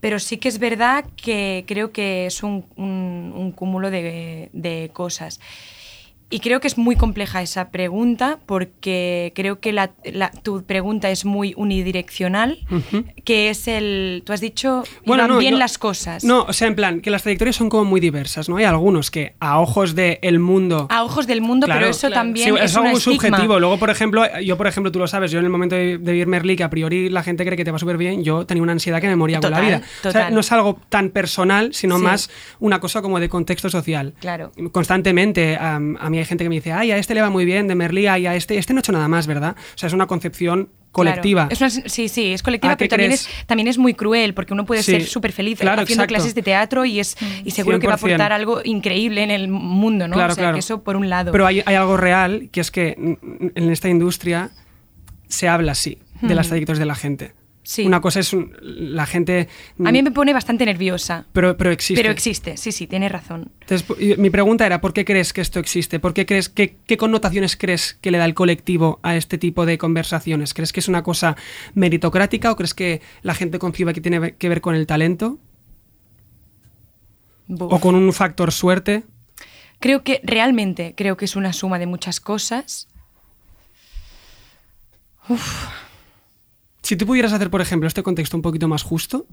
Pero sí que es verdad que creo que es un, cúmulo de cosas. Y creo que es muy compleja esa pregunta porque creo que la, la- tu pregunta es muy unidireccional, que es el... Tú has dicho, iban bien yo- las cosas. No, o sea, en plan, que las trayectorias son como muy diversas, ¿no? Hay algunos que a ojos del el mundo... A ojos del mundo, Claro, pero eso claro. también Sí, es, es algo muy subjetivo. Luego, por ejemplo, yo, por ejemplo, tú lo sabes, yo en el momento de, de vivir Merlí, que a priori la gente cree que te va súper bien, yo tenía una ansiedad que me moría con la Total, vida. O sea, total. no es algo tan personal, sino Sí. más una cosa como de contexto social. Claro. Constantemente, a mí hay gente que me dice, ay, a este le va muy bien, de Merlí, ay, a este, este no ha hecho nada más, ¿verdad? O sea, es una concepción colectiva. Claro. Es una- sí, sí, es colectiva, ¿A qué pero también es, también es muy cruel porque uno puede Sí. ser súper feliz Claro, haciendo exacto. clases de teatro y, es, y seguro que va a 100%. aportar algo increíble en el mundo, ¿no? Claro, o sea, claro. que eso por un lado. Pero hay, hay algo real, que es que mm, en esta industria se habla así de las trayectorias de la gente. Sí. Una cosa es un- la gente... a mí me pone bastante nerviosa. Pero, pero existe. Pero existe, sí, sí, tienes razón. Entonces, mi pregunta era, ¿por qué crees que esto existe? ¿Por qué crees que, qué connotaciones crees que le da el colectivo a este tipo de conversaciones? ¿Crees que es una cosa meritocrática o crees que la gente concibe que tiene que ver con el talento Buf. o con un factor suerte? Creo que realmente creo que es una suma de muchas cosas. Si tú pudieras hacer, por ejemplo, este contexto un poquito más justo.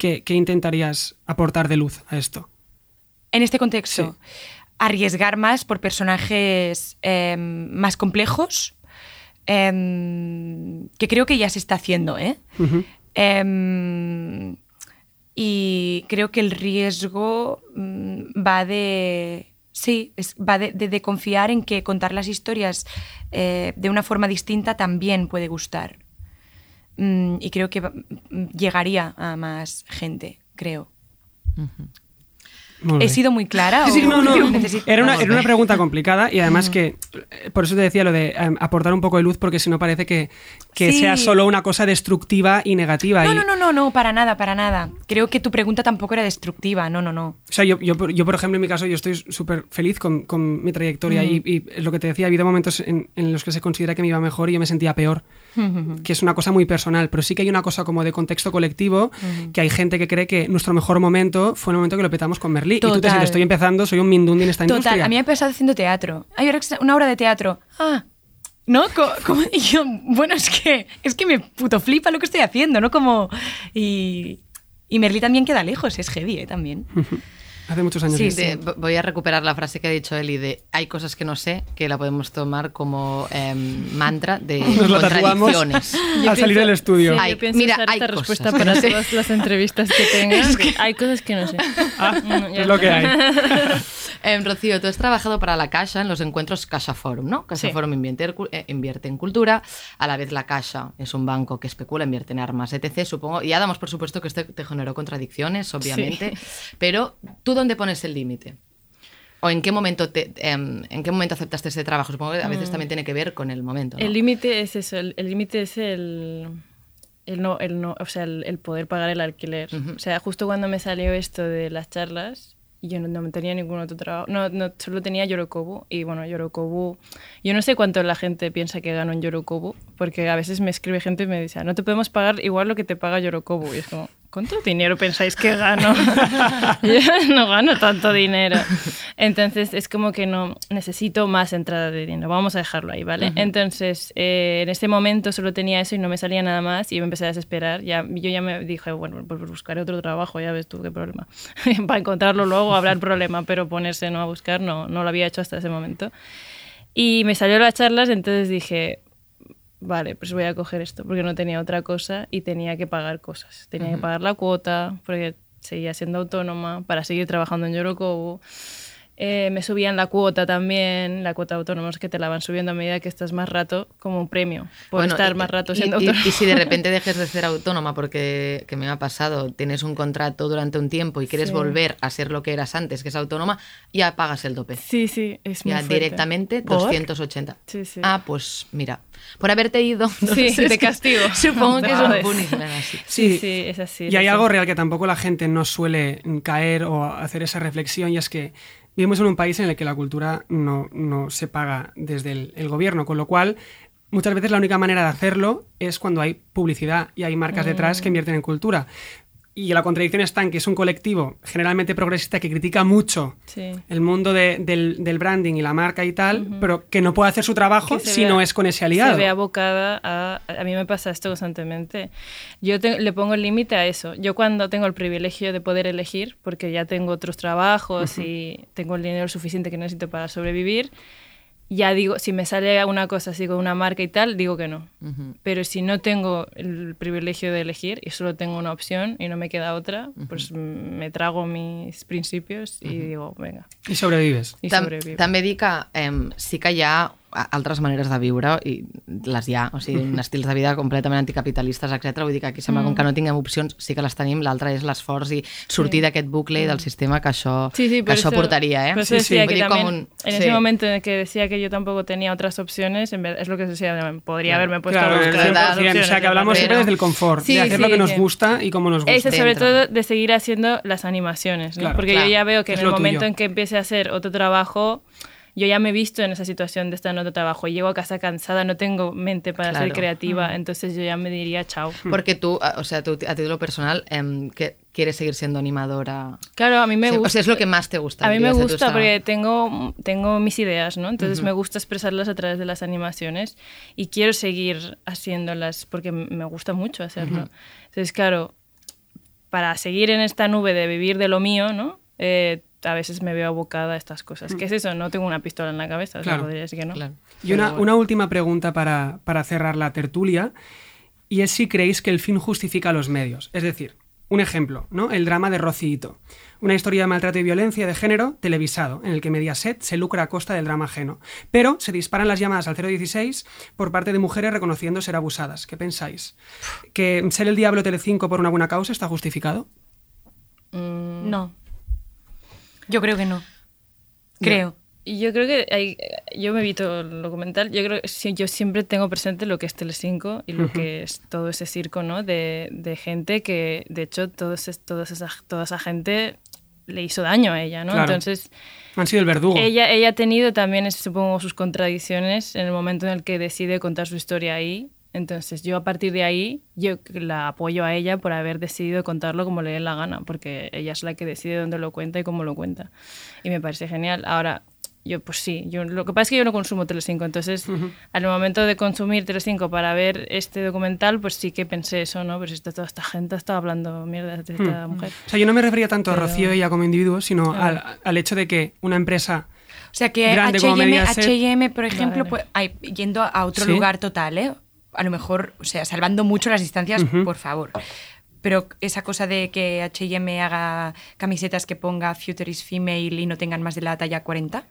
¿qué, qué intentarías aportar de luz a esto? En este contexto, Sí. arriesgar más por personajes em, más complejos, em, que creo que ya se está haciendo, ¿eh? Em, y creo que el riesgo mm, va de. Sí, es- va de, de- de confiar en que contar las historias eh, de una forma distinta también puede gustar. Mm, y creo que mm, llegaría a más gente, creo. ¿He sido muy clara? Sí, sí, no, Era una, era una bien. pregunta complicada y además que, eh, por eso te decía lo de eh, aportar un poco de luz, porque si no parece que, que Sí. sea solo una cosa destructiva y negativa. No, y- no, no, no, no, para nada, para nada. Creo que tu pregunta tampoco era destructiva, no, no, no. O sea, yo, yo, por- yo, por ejemplo, en mi caso, yo estoy súper feliz con, con mi trayectoria y, y es lo que te decía, ha habido momentos en, en los que se considera que me iba mejor y yo me sentía peor, que es una cosa muy personal, pero sí que hay una cosa como de contexto colectivo, que hay gente que cree que nuestro mejor momento fue el momento que lo petamos con Y tú te Total. sientes, estoy empezando, soy un mindundi en esta Total, industria. a mí me ha pasado haciendo teatro. Hay una obra de teatro. Ah, ¿no? Co- como- y yo, bueno, es que, es que me puto flipa lo que estoy haciendo, ¿no? Como... Y, y Merlí también queda lejos, es heavy, ¿eh? También. Hace muchos años. Sí, que- De- voy a recuperar la frase que ha dicho Eli de hay cosas que no sé, que la podemos tomar como em, mantra de Nos contradicciones. al salir del estudio. Sí, Hay- yo pienso mira, usar hay esta cosas respuesta que para no sé. todas las entrevistas que tengas. Hay cosas que no sé. Ah, Mm, ya es lo que hay. Em, Rocío, tú has trabajado para la Caixa en los encuentros Caixa Forum, ¿no? Caixa Sí. Forum invierte, eh, invierte en cultura, a la vez la Caixa es un banco que especula, invierte en armas, etc. Supongo, ya damos por supuesto que esto te generó contradicciones, obviamente, pero ¿tú dónde pones el límite? ¿O en qué momento te, em, en qué momento aceptaste ese trabajo? Supongo que a veces también tiene que ver con el momento. ¿no? El límite es eso, el límite es el, el no, el no, o sea, el, el poder pagar el alquiler. O sea, justo cuando me salió esto de las charlas, yo no, no tenía ningún otro trabajo, no, no, solo tenía Yorokobu y bueno, Yorokobu, yo no sé cuánto la gente piensa que gano en Yorokobu, porque a veces me escribe gente y me dice, "Ah, no te podemos pagar igual lo que te paga Yorokobu, y es como, ¿cuánto dinero pensáis que gano? yo no gano tanto dinero. Entonces es como que no necesito más entrada de dinero. Vamos a dejarlo ahí, ¿vale? Entonces eh, en ese momento solo tenía eso y no me salía nada más y me empecé a desesperar. Ya, yo ya me dije, bueno, pues buscaré otro trabajo, ya ves tú qué problema. Para encontrarlo luego habrá el problema, pero ponerse no a buscar no, no lo había hecho hasta ese momento. Y me salió las charlas, entonces dije, vale, pues voy a coger esto, porque no tenía otra cosa y tenía que pagar cosas. Tenía que pagar la cuota, porque seguía siendo autónoma, para seguir trabajando en Yorokobu. Eh, me subían la cuota también, la cuota autónoma es que te la van subiendo a medida que estás más rato, como un premio, por Bueno, estar y- más rato siendo y, y si de repente dejes de ser autónoma, porque que me ha pasado, tienes un contrato durante un tiempo y quieres Sí. volver a ser lo que eras antes, que es autónoma, ya pagas el tope. Sí, sí, es muy Ya fuerte. directamente ¿Por? 280. Sí, sí. Ah, pues mira, por haberte ido. no Sí, sé, de que castigo. Supongo que es un punishment así. Sí, Sí. sí, es así. es Y hay así. algo real que tampoco la gente no suele caer o hacer esa reflexión y es que vivimos en un país en el que la cultura no, no se paga desde el, el gobierno, con lo cual muchas veces la única manera de hacerlo es cuando hay publicidad y hay marcas detrás que invierten en cultura. Y la contradicción está en que es un colectivo generalmente progresista que critica mucho Sí. el mundo de- del, del branding y la marca y tal, pero que no puede hacer su trabajo si vea- no es con ese aliado. Se ve abocada a... A mí me pasa esto constantemente. Yo te- le pongo el límite a eso. Yo cuando tengo el privilegio de poder elegir, porque ya tengo otros trabajos y tengo el dinero suficiente que necesito para sobrevivir, ya digo, si me sale una cosa así con una marca y tal, digo que no. Pero si no tengo el privilegio de elegir y solo tengo una opción y no me queda otra, pues mm, me trago mis principios y digo, venga, Y sobrevives. y Tam, sobrevivo. també dic que em, sí que hi ha a- altres maneres de viure i les hi ha, o sigui, un estils de vida completament anticapitalistes, etc. Vull dir que aquí sembla com que no tinguem opcions, sí que les tenim, l'altra és l'esforç i sortir d'aquest bucle i del sistema que això, Sí, sí, que això eso- portaria, eh? por eso Sí, sí. decía que también, com un- en sí. ese momento en el que decía que yo tampoco tenía otras opciones, en vez- es lo que decía, podría haberme puesto Claro, a buscar otras 100%, opciones. o sea, que hablamos Pero- siempre desde el confort, Sí, de hacer sí, lo que nos sí. gusta y como nos gusta. Ese sobre dentro. todo de seguir haciendo las animaciones, ¿no? Claro, porque claro. yo ya veo que Es en el momento tuyo. en que empiece a hacer otro trabajo, yo ya me he visto en esa situación de estar en otro trabajo. Llego a casa cansada, no tengo mente para ser Claro. creativa, entonces yo ya me diría chao. Porque tú, a- o sea, tú a título personal, em, que quieres seguir siendo animadora. Claro, a mí me Sí, gusta. O sea, es lo que más te gusta. A mí me gusta porque tengo, tengo mis ideas, ¿no? Entonces me gusta expresarlas a través de las animaciones y quiero seguir haciéndolas porque me gusta mucho hacerlo. Entonces, claro, para seguir en esta nube de vivir de lo mío, ¿no? Eh, a veces me veo abocada a estas cosas. ¿Qué es eso? No tengo una pistola en la cabeza, o sea, Claro. podría decir que no. Claro. Y una, bueno. una última pregunta para, para cerrar la tertulia, y es si creéis que el fin justifica los medios. Es decir, un ejemplo, ¿no? El drama de Rocito. Una historia de maltrato y violencia de género televisado, en el que Mediaset se lucra a costa del drama ajeno. Pero se disparan las llamadas al 016 por parte de mujeres reconociendo ser abusadas. ¿Qué pensáis? ¿Que ser el diablo Telecinco por una buena causa está justificado? Mm, No. Yo creo que no. Creo. Y yo creo que hay, yo me he visto el documental, yo creo que yo siempre tengo presente lo que es Telecinco y lo que es todo ese circo, ¿no? De, de gente que, de hecho, todo ese- toda, esa, toda esa gente le hizo daño a ella, ¿no? Claro. Entonces, Han sido el verdugo. ella, ella ha tenido también, supongo, sus contradicciones en el momento en el que decide contar su historia ahí. Entonces, yo a partir de ahí, yo la apoyo a ella por haber decidido contarlo como le dé la gana, porque ella es la que decide dónde lo cuenta y cómo lo cuenta. Y me parece genial. Ahora, yo pues sí, yo, lo que pasa es que yo no consumo Telecinco, entonces al momento de consumir Telecinco para ver este documental, pues sí que pensé eso, ¿no? Pero si está- toda esta gente está hablando mierda de esta mujer. O sea, yo no me refería tanto a Pero- Rocío y ella como individuo, sino Claro. al, al hecho de que una empresa... O sea que H&M. H&M, por ejemplo, Vale. pues, ay, yendo a otro Sí. lugar total, ¿eh? A lo mejor, o sea, salvando mucho las distancias, por favor. Pero esa cosa de que H&M haga camisetas que ponga Future is Female y no tengan más de la talla 40,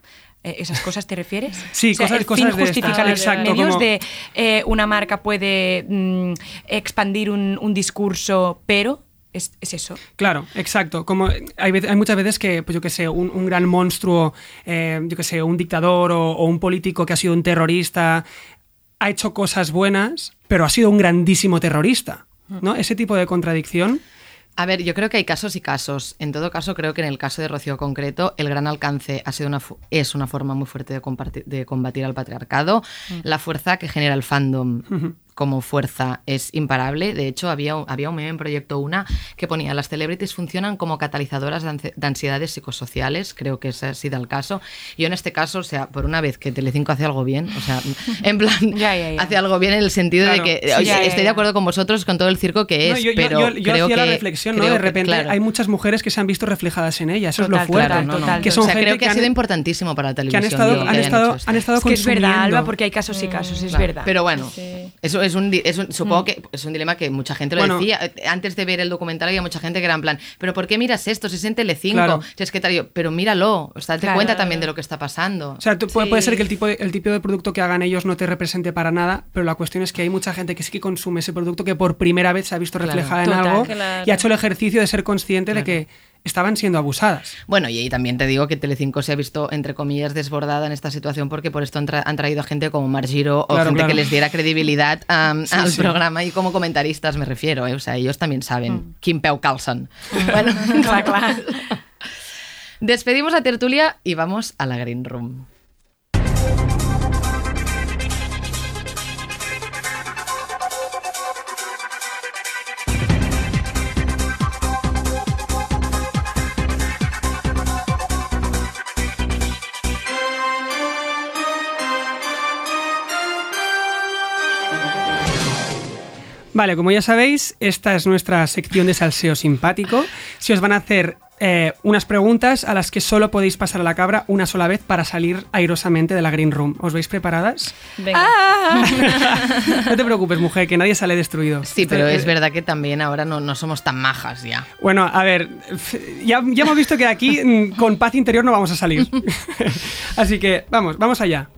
eh, ¿esas cosas te refieres? Sí, O sea, cosas- el cosas de Exacto, medios como- de eh, una marca puede mm, expandir un, un discurso, pero es, es eso. Claro, exacto. Como hay, hay muchas veces que, pues yo que sé, un, un gran monstruo, eh, yo que sé, un dictador o, o un político que ha sido un terrorista, ha hecho cosas buenas, pero ha sido un grandísimo terrorista. ¿no? Ese tipo de contradicción. A ver, yo creo que hay casos y casos. En todo caso, creo que en el caso de Rocío concreto, el gran alcance ha sido una es una forma muy fuerte de, combatir al patriarcado. La fuerza que genera el fandom como fuerza es imparable. De hecho, había, un- había un meme en Proyecto Una que ponía las celebrities funcionan como catalizadoras de, ansi- de ansiedades psicosociales. Creo que ese ha sido el caso. Yo en este caso, o sea, por una vez que Telecinco hace algo bien, o sea, en plan, Ya, ya, ya. hace algo bien en el sentido Claro. de que, Sí, oye, ya, ya, estoy de acuerdo con vosotros con todo el circo que es, No, yo, yo- pero yo- yo creo hacía que la reflexión, ¿no? De que, repente claro. hay muchas mujeres que se han visto reflejadas en ella. Eso Total, es lo fuerte. total, no. Que son o sea, gente creo que, ha han- sido importantísimo para la que han televisión. estado, que han estado, hecho esto. han estado Es que es verdad. Alba, porque hay casos y casos, es Claro. verdad. Pero bueno, Sí. eso es un, di- es un- supongo que es un dilema que mucha gente lo Bueno. decía. Eh, Antes de ver el documental había mucha gente que era en plan, pero ¿por qué miras esto? Si es en Telecinco. Claro. Si es que tal, yo, pero míralo, o sea, date Claro. cuenta también de lo que está pasando. O sea, tú- puede, ser que el tipo, de, el tipo de producto que hagan ellos no te represente para nada, pero la cuestión es que hay mucha gente que sí que consume ese producto que por primera vez se ha visto Claro. reflejada en Total. algo Claro. y ha hecho el ejercicio de ser consciente de que estaban siendo abusadas. Bueno, y ahí también te digo que Telecinco se ha visto, entre comillas, desbordada en esta situación porque por esto han, tra- han traído a gente como Margiro o Claro, gente claro. que les diera credibilidad Sí, al sí. programa y como comentaristas me refiero, ¿eh? o sea, ellos también saben Mm. quién peu calzan. Bueno, Clar, clar. despedimos a Tertulia y vamos a la Green Room. Vale, como ya sabéis, esta es nuestra sección de salseo simpático. Si os van a hacer eh, unas preguntas a las que solo podéis pasar a la cabra una sola vez para salir airosamente de la Green Room. ¿Os veis preparadas? Venga. No te preocupes, mujer, que nadie sale destruido. Sí, pero es verdad que también ahora no, no somos tan majas ya. Bueno, a ver, ya, ya hemos visto que aquí mm, con paz interior no vamos a salir. Así que vamos, vamos allá.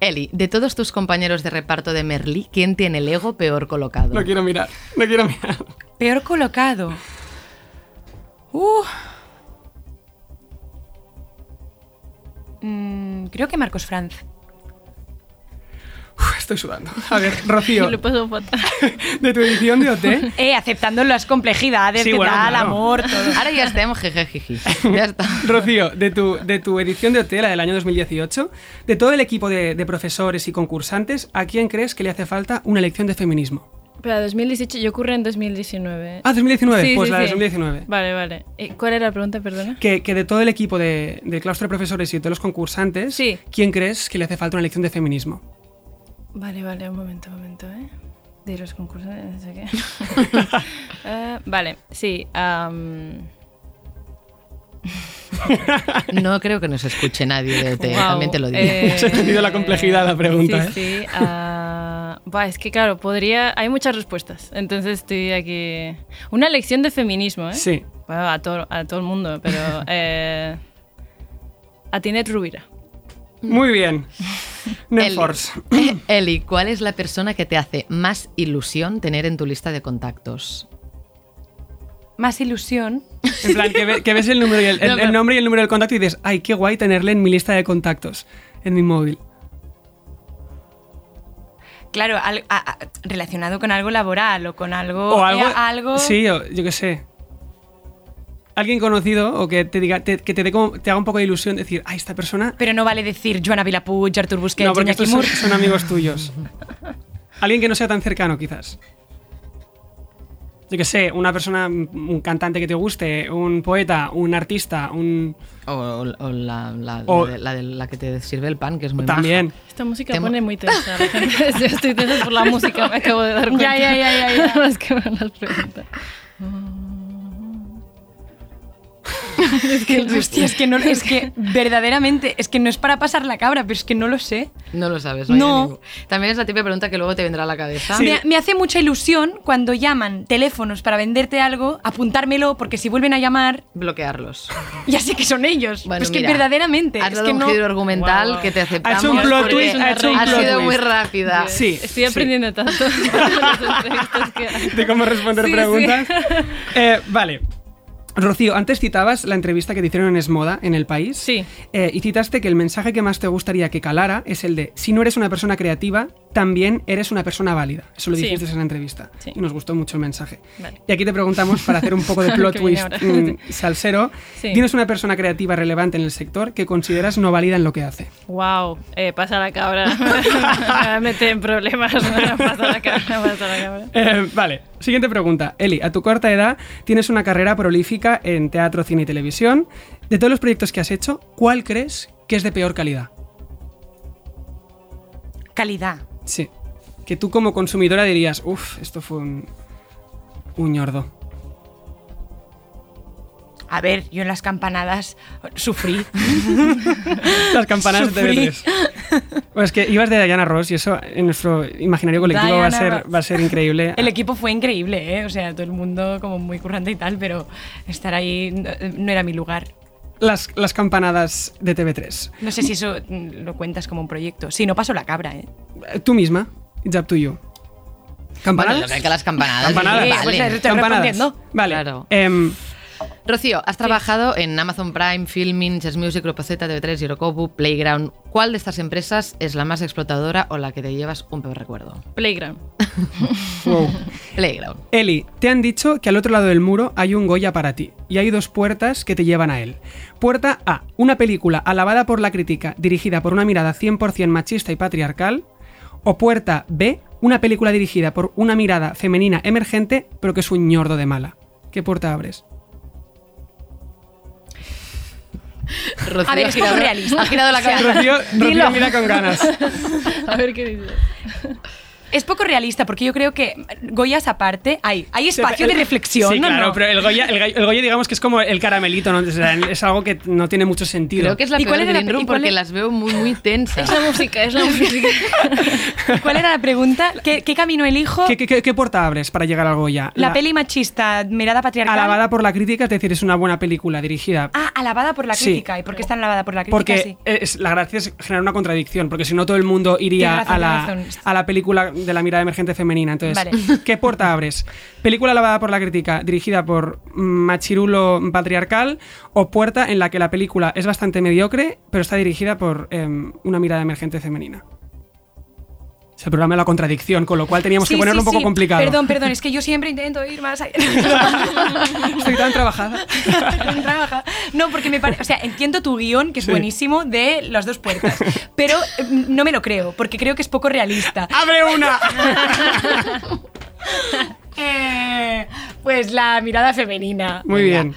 Eli, de todos tus compañeros de reparto de Merlí, ¿quién tiene el ego peor colocado? No quiero mirar, no quiero mirar. Peor colocado. Uh. Mm, creo que Marcos Franz. Estoy sudando. A ver, Rocío, Lo paso fatal. de tu edición de OT, Eh, aceptando las complejidades Sí, que bueno, tal, claro. amor, todo. Ahora ya estemos, jejejiji. Ya está. Rocío, de tu, de tu edición de OT, la del año 2018, de todo el equipo de, de profesores y concursantes, ¿a quién crees que le hace falta una lección de feminismo? Pero 2018, yo ocurre en 2019. Ah, 2019, Sí, pues sí, la de sí. 2019. Vale, vale. ¿Y ¿Cuál era la pregunta, perdona? Que, que de todo el equipo de, del claustro de profesores y de todos los concursantes, Sí. ¿quién crees que le hace falta una lección de feminismo? Vale, vale, un momento, un momento, ¿eh? De los concursos, no sé qué. Eh, vale, sí. No creo que nos escuche nadie de OT, también te lo digo. eh, Se ha entendido la complejidad de la pregunta, Sí, ¿eh? sí. buah, es que claro, podría. Hay muchas respuestas. Entonces estoy aquí. Una lección de feminismo, ¿eh? Sí. Bueno, a, todo, a todo el mundo, pero. eh, a Tinet Rubira. Muy bien. Eli, Nelforce. Eli, ¿cuál es la persona que te hace más ilusión tener en tu lista de contactos? Más ilusión. En plan, que, ve- que ves el, número y el, el- No, el pero- nombre y el número del contacto y dices, ay, qué guay tenerle en mi lista de contactos, en mi móvil. Claro, al- a- a- relacionado con algo laboral o con algo... O algo. eh, algo- Sí, yo qué sé. Alguien conocido o que te diga, te- que te, dé como- te haga un poco de ilusión decir, ay, esta persona. Pero no vale decir Joana Vilapuig, Artur Busquets, no, porque estos son, amigos tuyos. Alguien que no sea tan cercano, quizás. Yo qué sé, una persona, un cantante que te guste, un poeta, un artista, un. O, o la, la, O- la de, la de la que te sirve el pan, que es muy También. Esta música pone muy tensa. la gente. Yo estoy tensa por la música, me acabo de dar cuenta. Ya, ya, ya, ya, ya. Más que me las preguntas. Es que, hostia, es que no, es que verdaderamente, es que no es para pasar la cabra, pero es que no lo sé. No lo sabes, no. No. También es la típica pregunta que luego te vendrá a la cabeza. Me, me hace mucha ilusión cuando llaman teléfonos para venderte algo, apuntármelo, porque si vuelven a llamar, Bloquearlos. ya sé que son ellos. Bueno, Pues que mira, verdaderamente. Has es dado que un no. giro argumental guau. que te aceptamos. Ha hecho un plot twist, ha hecho un ha plot sido twist. muy rápida. Sí. Estoy sí. aprendiendo tanto de que cómo responder Sí, sí. preguntas. Eh, vale. Rocío, antes citabas la entrevista que te hicieron en Esmoda, en El País. Sí. Eh, y citaste que el mensaje que más te gustaría que calara es el de, si no eres una persona creativa, también eres una persona válida. Eso lo Sí. dijiste en la entrevista. Sí. Y nos gustó mucho el mensaje. Vale. Y aquí te preguntamos, para hacer un poco de plot twist mm, salsero, Sí. ¿tienes una persona creativa relevante en el sector que consideras no válida en lo que hace? Wow, eh, pasa la cabra. me mete en problemas. pasa la cabra, pasa la cabra. Eh, vale, siguiente pregunta. Eli, a tu corta edad tienes una carrera prolífica en teatro, cine y televisión. De todos los proyectos que has hecho, ¿cuál crees que es de peor calidad? Calidad. Sí. Que tú como consumidora dirías, uff, esto fue un, un ñordo. A ver, yo en las campanadas sufrí. Las campanas de Sufrí. TV3. Pues es que ibas de Diana Ross y eso en nuestro imaginario colectivo va a, ser, Ross. va a ser increíble. El equipo fue increíble, ¿eh? O sea, todo el mundo como muy currante y tal, pero estar ahí no, no era mi lugar. Las, las campanadas de TV3. No sé si eso mm, lo cuentas como un proyecto. Sí, no pasó la cabra, ¿eh? Eh, Tú misma, it's up to you. Bueno, ¿Campanadas? yo creo que las campanadas. Campanadas. sí, pues valen. estoy Campanadas. Vale. Claro. em, Rocío, has trabajado en Amazon Prime, Filmin, Chess Music, Grupo Z, TV3, Girocobu, Playground. ¿Cuál de estas empresas es la más explotadora o la que te llevas un peor recuerdo? Playground. wow. Playground. Eli, te han dicho que al otro lado del muro hay un Goya para ti y hay dos puertas que te llevan a él. Puerta A, una película alabada por la crítica, dirigida por una mirada 100% machista y patriarcal. O puerta B, una película dirigida por una mirada femenina emergente, pero que es un ñordo de mala. ¿Qué puerta abres? Rocío A ver, ha es poco girado- realista. Ha girado la cabeza. Rocío, mira con ganas. A ver qué dices. Es poco realista porque yo creo que Goyas aparte hay, hay espacio de reflexión, Sí, ¿no? claro, no? pero el Goya, el, Goya- el Goya digamos que es como el caramelito, ¿no? O sea, es algo que no tiene mucho sentido. Creo que es la ¿Y cuál era la y cuál porque es- las veo muy, muy tensas. Es la música, es la música. ¿Cuál era la pregunta? ¿Qué, qué camino elijo? ¿Qué, qué- qué- qué puerta abres para llegar al Goya? La, peli machista, mirada patriarcal. Alabada por la crítica, es decir, es una buena película dirigida. Ah, alabada por la Sí. crítica. ¿Y por qué está alabada por la crítica? Porque Sí. es, la gracia es generar una contradicción, porque si no todo el mundo iría razón, a, la, a la película de la mirada emergente femenina. Entonces, Vale. ¿qué puerta abres? ¿Película alabada por la crítica, dirigida por machirulo patriarcal, o puerta en la que la película es bastante mediocre, pero está dirigida por em, una mirada emergente femenina? Es el programa de la contradicción, con lo cual teníamos Sí, que ponerlo sí, un poco sí. complicado. Perdón, perdón, es que yo siempre intento ir más allá. Estoy tan trabajada. Tan trabajada. No, porque me parece. O sea, entiendo tu guion, que es Sí. buenísimo, de las dos puertas. Pero eh, no me lo creo, porque creo que es poco realista. ¡Abre una! Eh, pues la mirada femenina. Muy bien.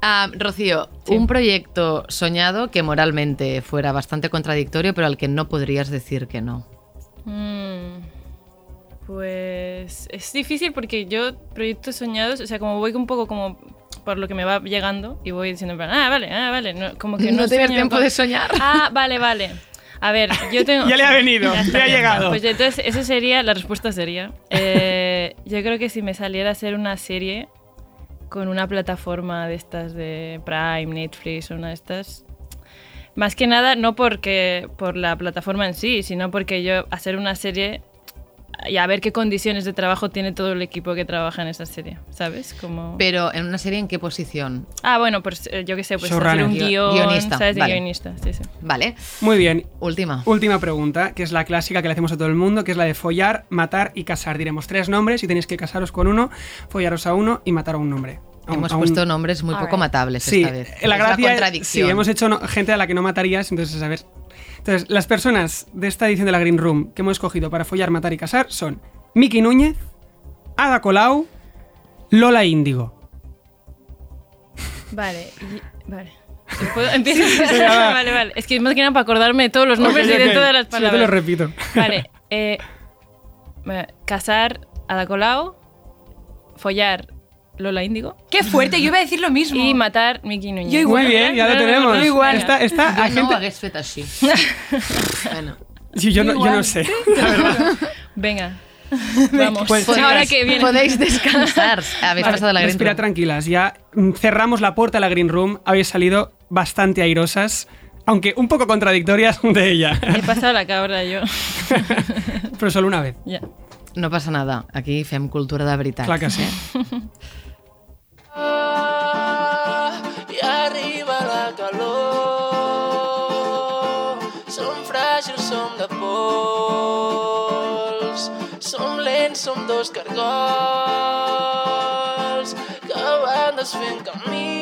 Ah, Rocío, un proyecto soñado que moralmente fuera bastante contradictorio, pero al que no podrías decir que no. Mm, pues es difícil porque yo proyectos soñados, o sea, como voy un poco como por lo que me va llegando y voy diciendo, ah, vale, ah, vale, no, como que no, No sueño tiempo de soñar. Ah, vale, vale. A ver, yo tengo... Ya le ha venido, está le ha llegado. Pues entonces, esa sería, la respuesta sería, eh, yo creo que si me saliera a hacer una serie con una plataforma de estas de Prime, Netflix o una de estas, más que nada no porque por la plataforma en sí, sino porque yo hacer una serie y a ver qué condiciones de trabajo tiene todo el equipo que trabaja en esa serie, ¿sabes? Como... Pero en una serie, ¿en qué posición? Ah, bueno, pues eh, yo qué sé, pues hacer un Guio- guion, guionista, ¿sabes? Vale. guionista, sí, sí. Vale. Muy bien. Última. Última pregunta, que es la clásica que le hacemos a todo el mundo, que es la de follar, matar y casar. Diremos tres nombres y tenéis que casaros con uno, follaros a uno y matar a un nombre. Hemos a un- puesto nombres muy poco matables Sí, esta vez. la Es gracia la contradicción. Sí, hemos hecho no- gente a la que no matarías, entonces a ver. Entonces, las personas de esta edición de la Green Room que hemos escogido para follar, matar y casar son Miki Núñez, Ada Colau, Lola Índigo. Vale, y- vale. ¿Puedo? Empiezo. Va. vale, vale. Es que más que nada para acordarme de todos los nombres y de todas las Sí, yo palabras. te lo repito. Vale. Eh, eh, casar Ada Colau, follar Lola Índigo Qué fuerte, yo iba a decir lo mismo. y matar Miki Núñez. Yo igual. Muy bien, ya lo tenemos. Yo igual. Esta, esta, Jo hay no hagués fet així. bueno. Sí, yo, no, yo no sé. la verdad. Venga. Vamos. Pues, ahora que viene. Podéis descansar. Habéis Vale, pasado la Green respirad Room. tranquilas. Ya mm, cerramos la puerta a la Green Room. Habéis salido bastante airosas, aunque un poco contradictorias de ella. He pasado la cabra yo. Pero solo una vez. ya. No passa nada. Aquí fem cultura de veritat. Clar que sí. calor. Som fràgils, som de pols, som lents, som dos cargols que van desfent camí.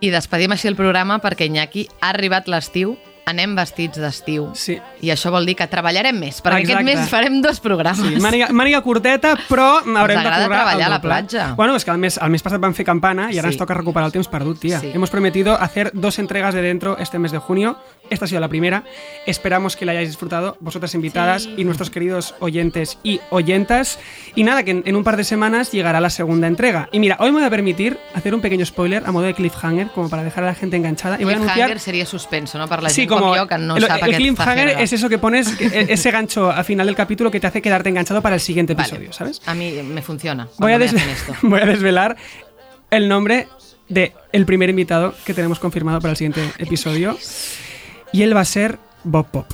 I despedim així el programa perquè Iñaki ha arribat l'estiu, anem vestits d'estiu. Sí. I això vol dir que treballarem més, perquè Exacte. aquest mes farem dos programes. Sí, màniga, màniga curteta, però haurem de currar treballar a la platja. Bueno, és que el mes, el mes passat vam fer campana i ara Sí. ens toca recuperar el temps perdut, tía. Sí. Hemos prometido hacer dos entregas de dentro este mes de junio. Esta ha sido la primera. Esperamos que la hayáis disfrutado, vosotras invitadas y nuestros queridos oyentes y oyentas. Y nada, que en, en un par de semanas llegará la segunda entrega. Y mira, hoy me voy a permitir hacer un pequeño spoiler a modo de cliffhanger, como para dejar a la gente enganchada. Y voy a anunciar seria suspenso, no? Per la Sí, gent como que no el, el cliffhanger es eso que pones, e- ese gancho al final del capítulo que te hace quedarte enganchado para el siguiente Vale. episodio, ¿sabes? A mí me funciona. Voy a, desve- esto. voy a desvelar el nombre de el primer invitado que tenemos confirmado para el siguiente episodio. Y él va a ser Bob Pop.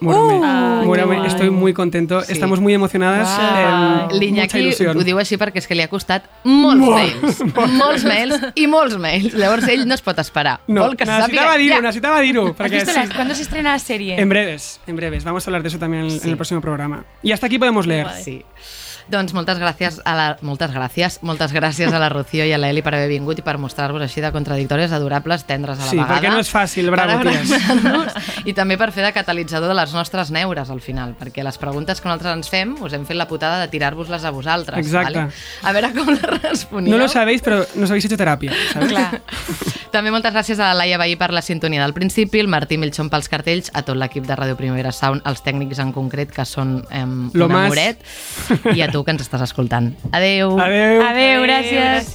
Muérame, Ay, muérame, qué guay. estoy muy contento. Sí. Estamos muy emocionadas. Guau. eh, mucha L'Iñaki ilusión. ho diu així perquè és que li ha costat molts mails. molts mails i molts mails. Llavors ell no es pot esperar. No, Vol que necesitaba dir-ho, ja. necesitaba dir-ho. ¿Has perquè visto sí. ¿Cuándo se estrena la serie? En breves, en breves. Vamos a hablar de eso también en, en el próximo programa. Y hasta aquí podemos leer. Sí. Doncs moltes gràcies a la... Moltes gràcies. Moltes gràcies a la Rocío i a l'Eli per haver vingut i per mostrar-vos així de contradictòries, adorables, tendres a la Sí, vegada. perquè no és fàcil, bravo, ties. I també per fer de catalitzador de les nostres neures al final, perquè les preguntes que nosaltres ens fem us hem fet la putada de tirar-vos-les a vosaltres. Exacte. Vale? A veure com les responíeu. No lo sabéis, pero nos habéis hecho terapia. ¿sabes? Clar. També moltes gràcies a la Laia Bahí per la sintonia del principi, el Martí Milchón pels cartells, a tot l'equip de Ràdio Primavera Sound, els tècnics en concret, que són eh, un Lo amoret, i a tu que ens estàs escoltant. Adeu! Adeu. Adeu, gràcies.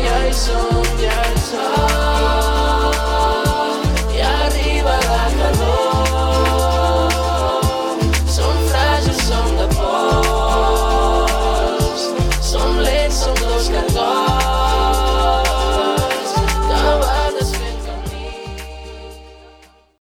Ja hi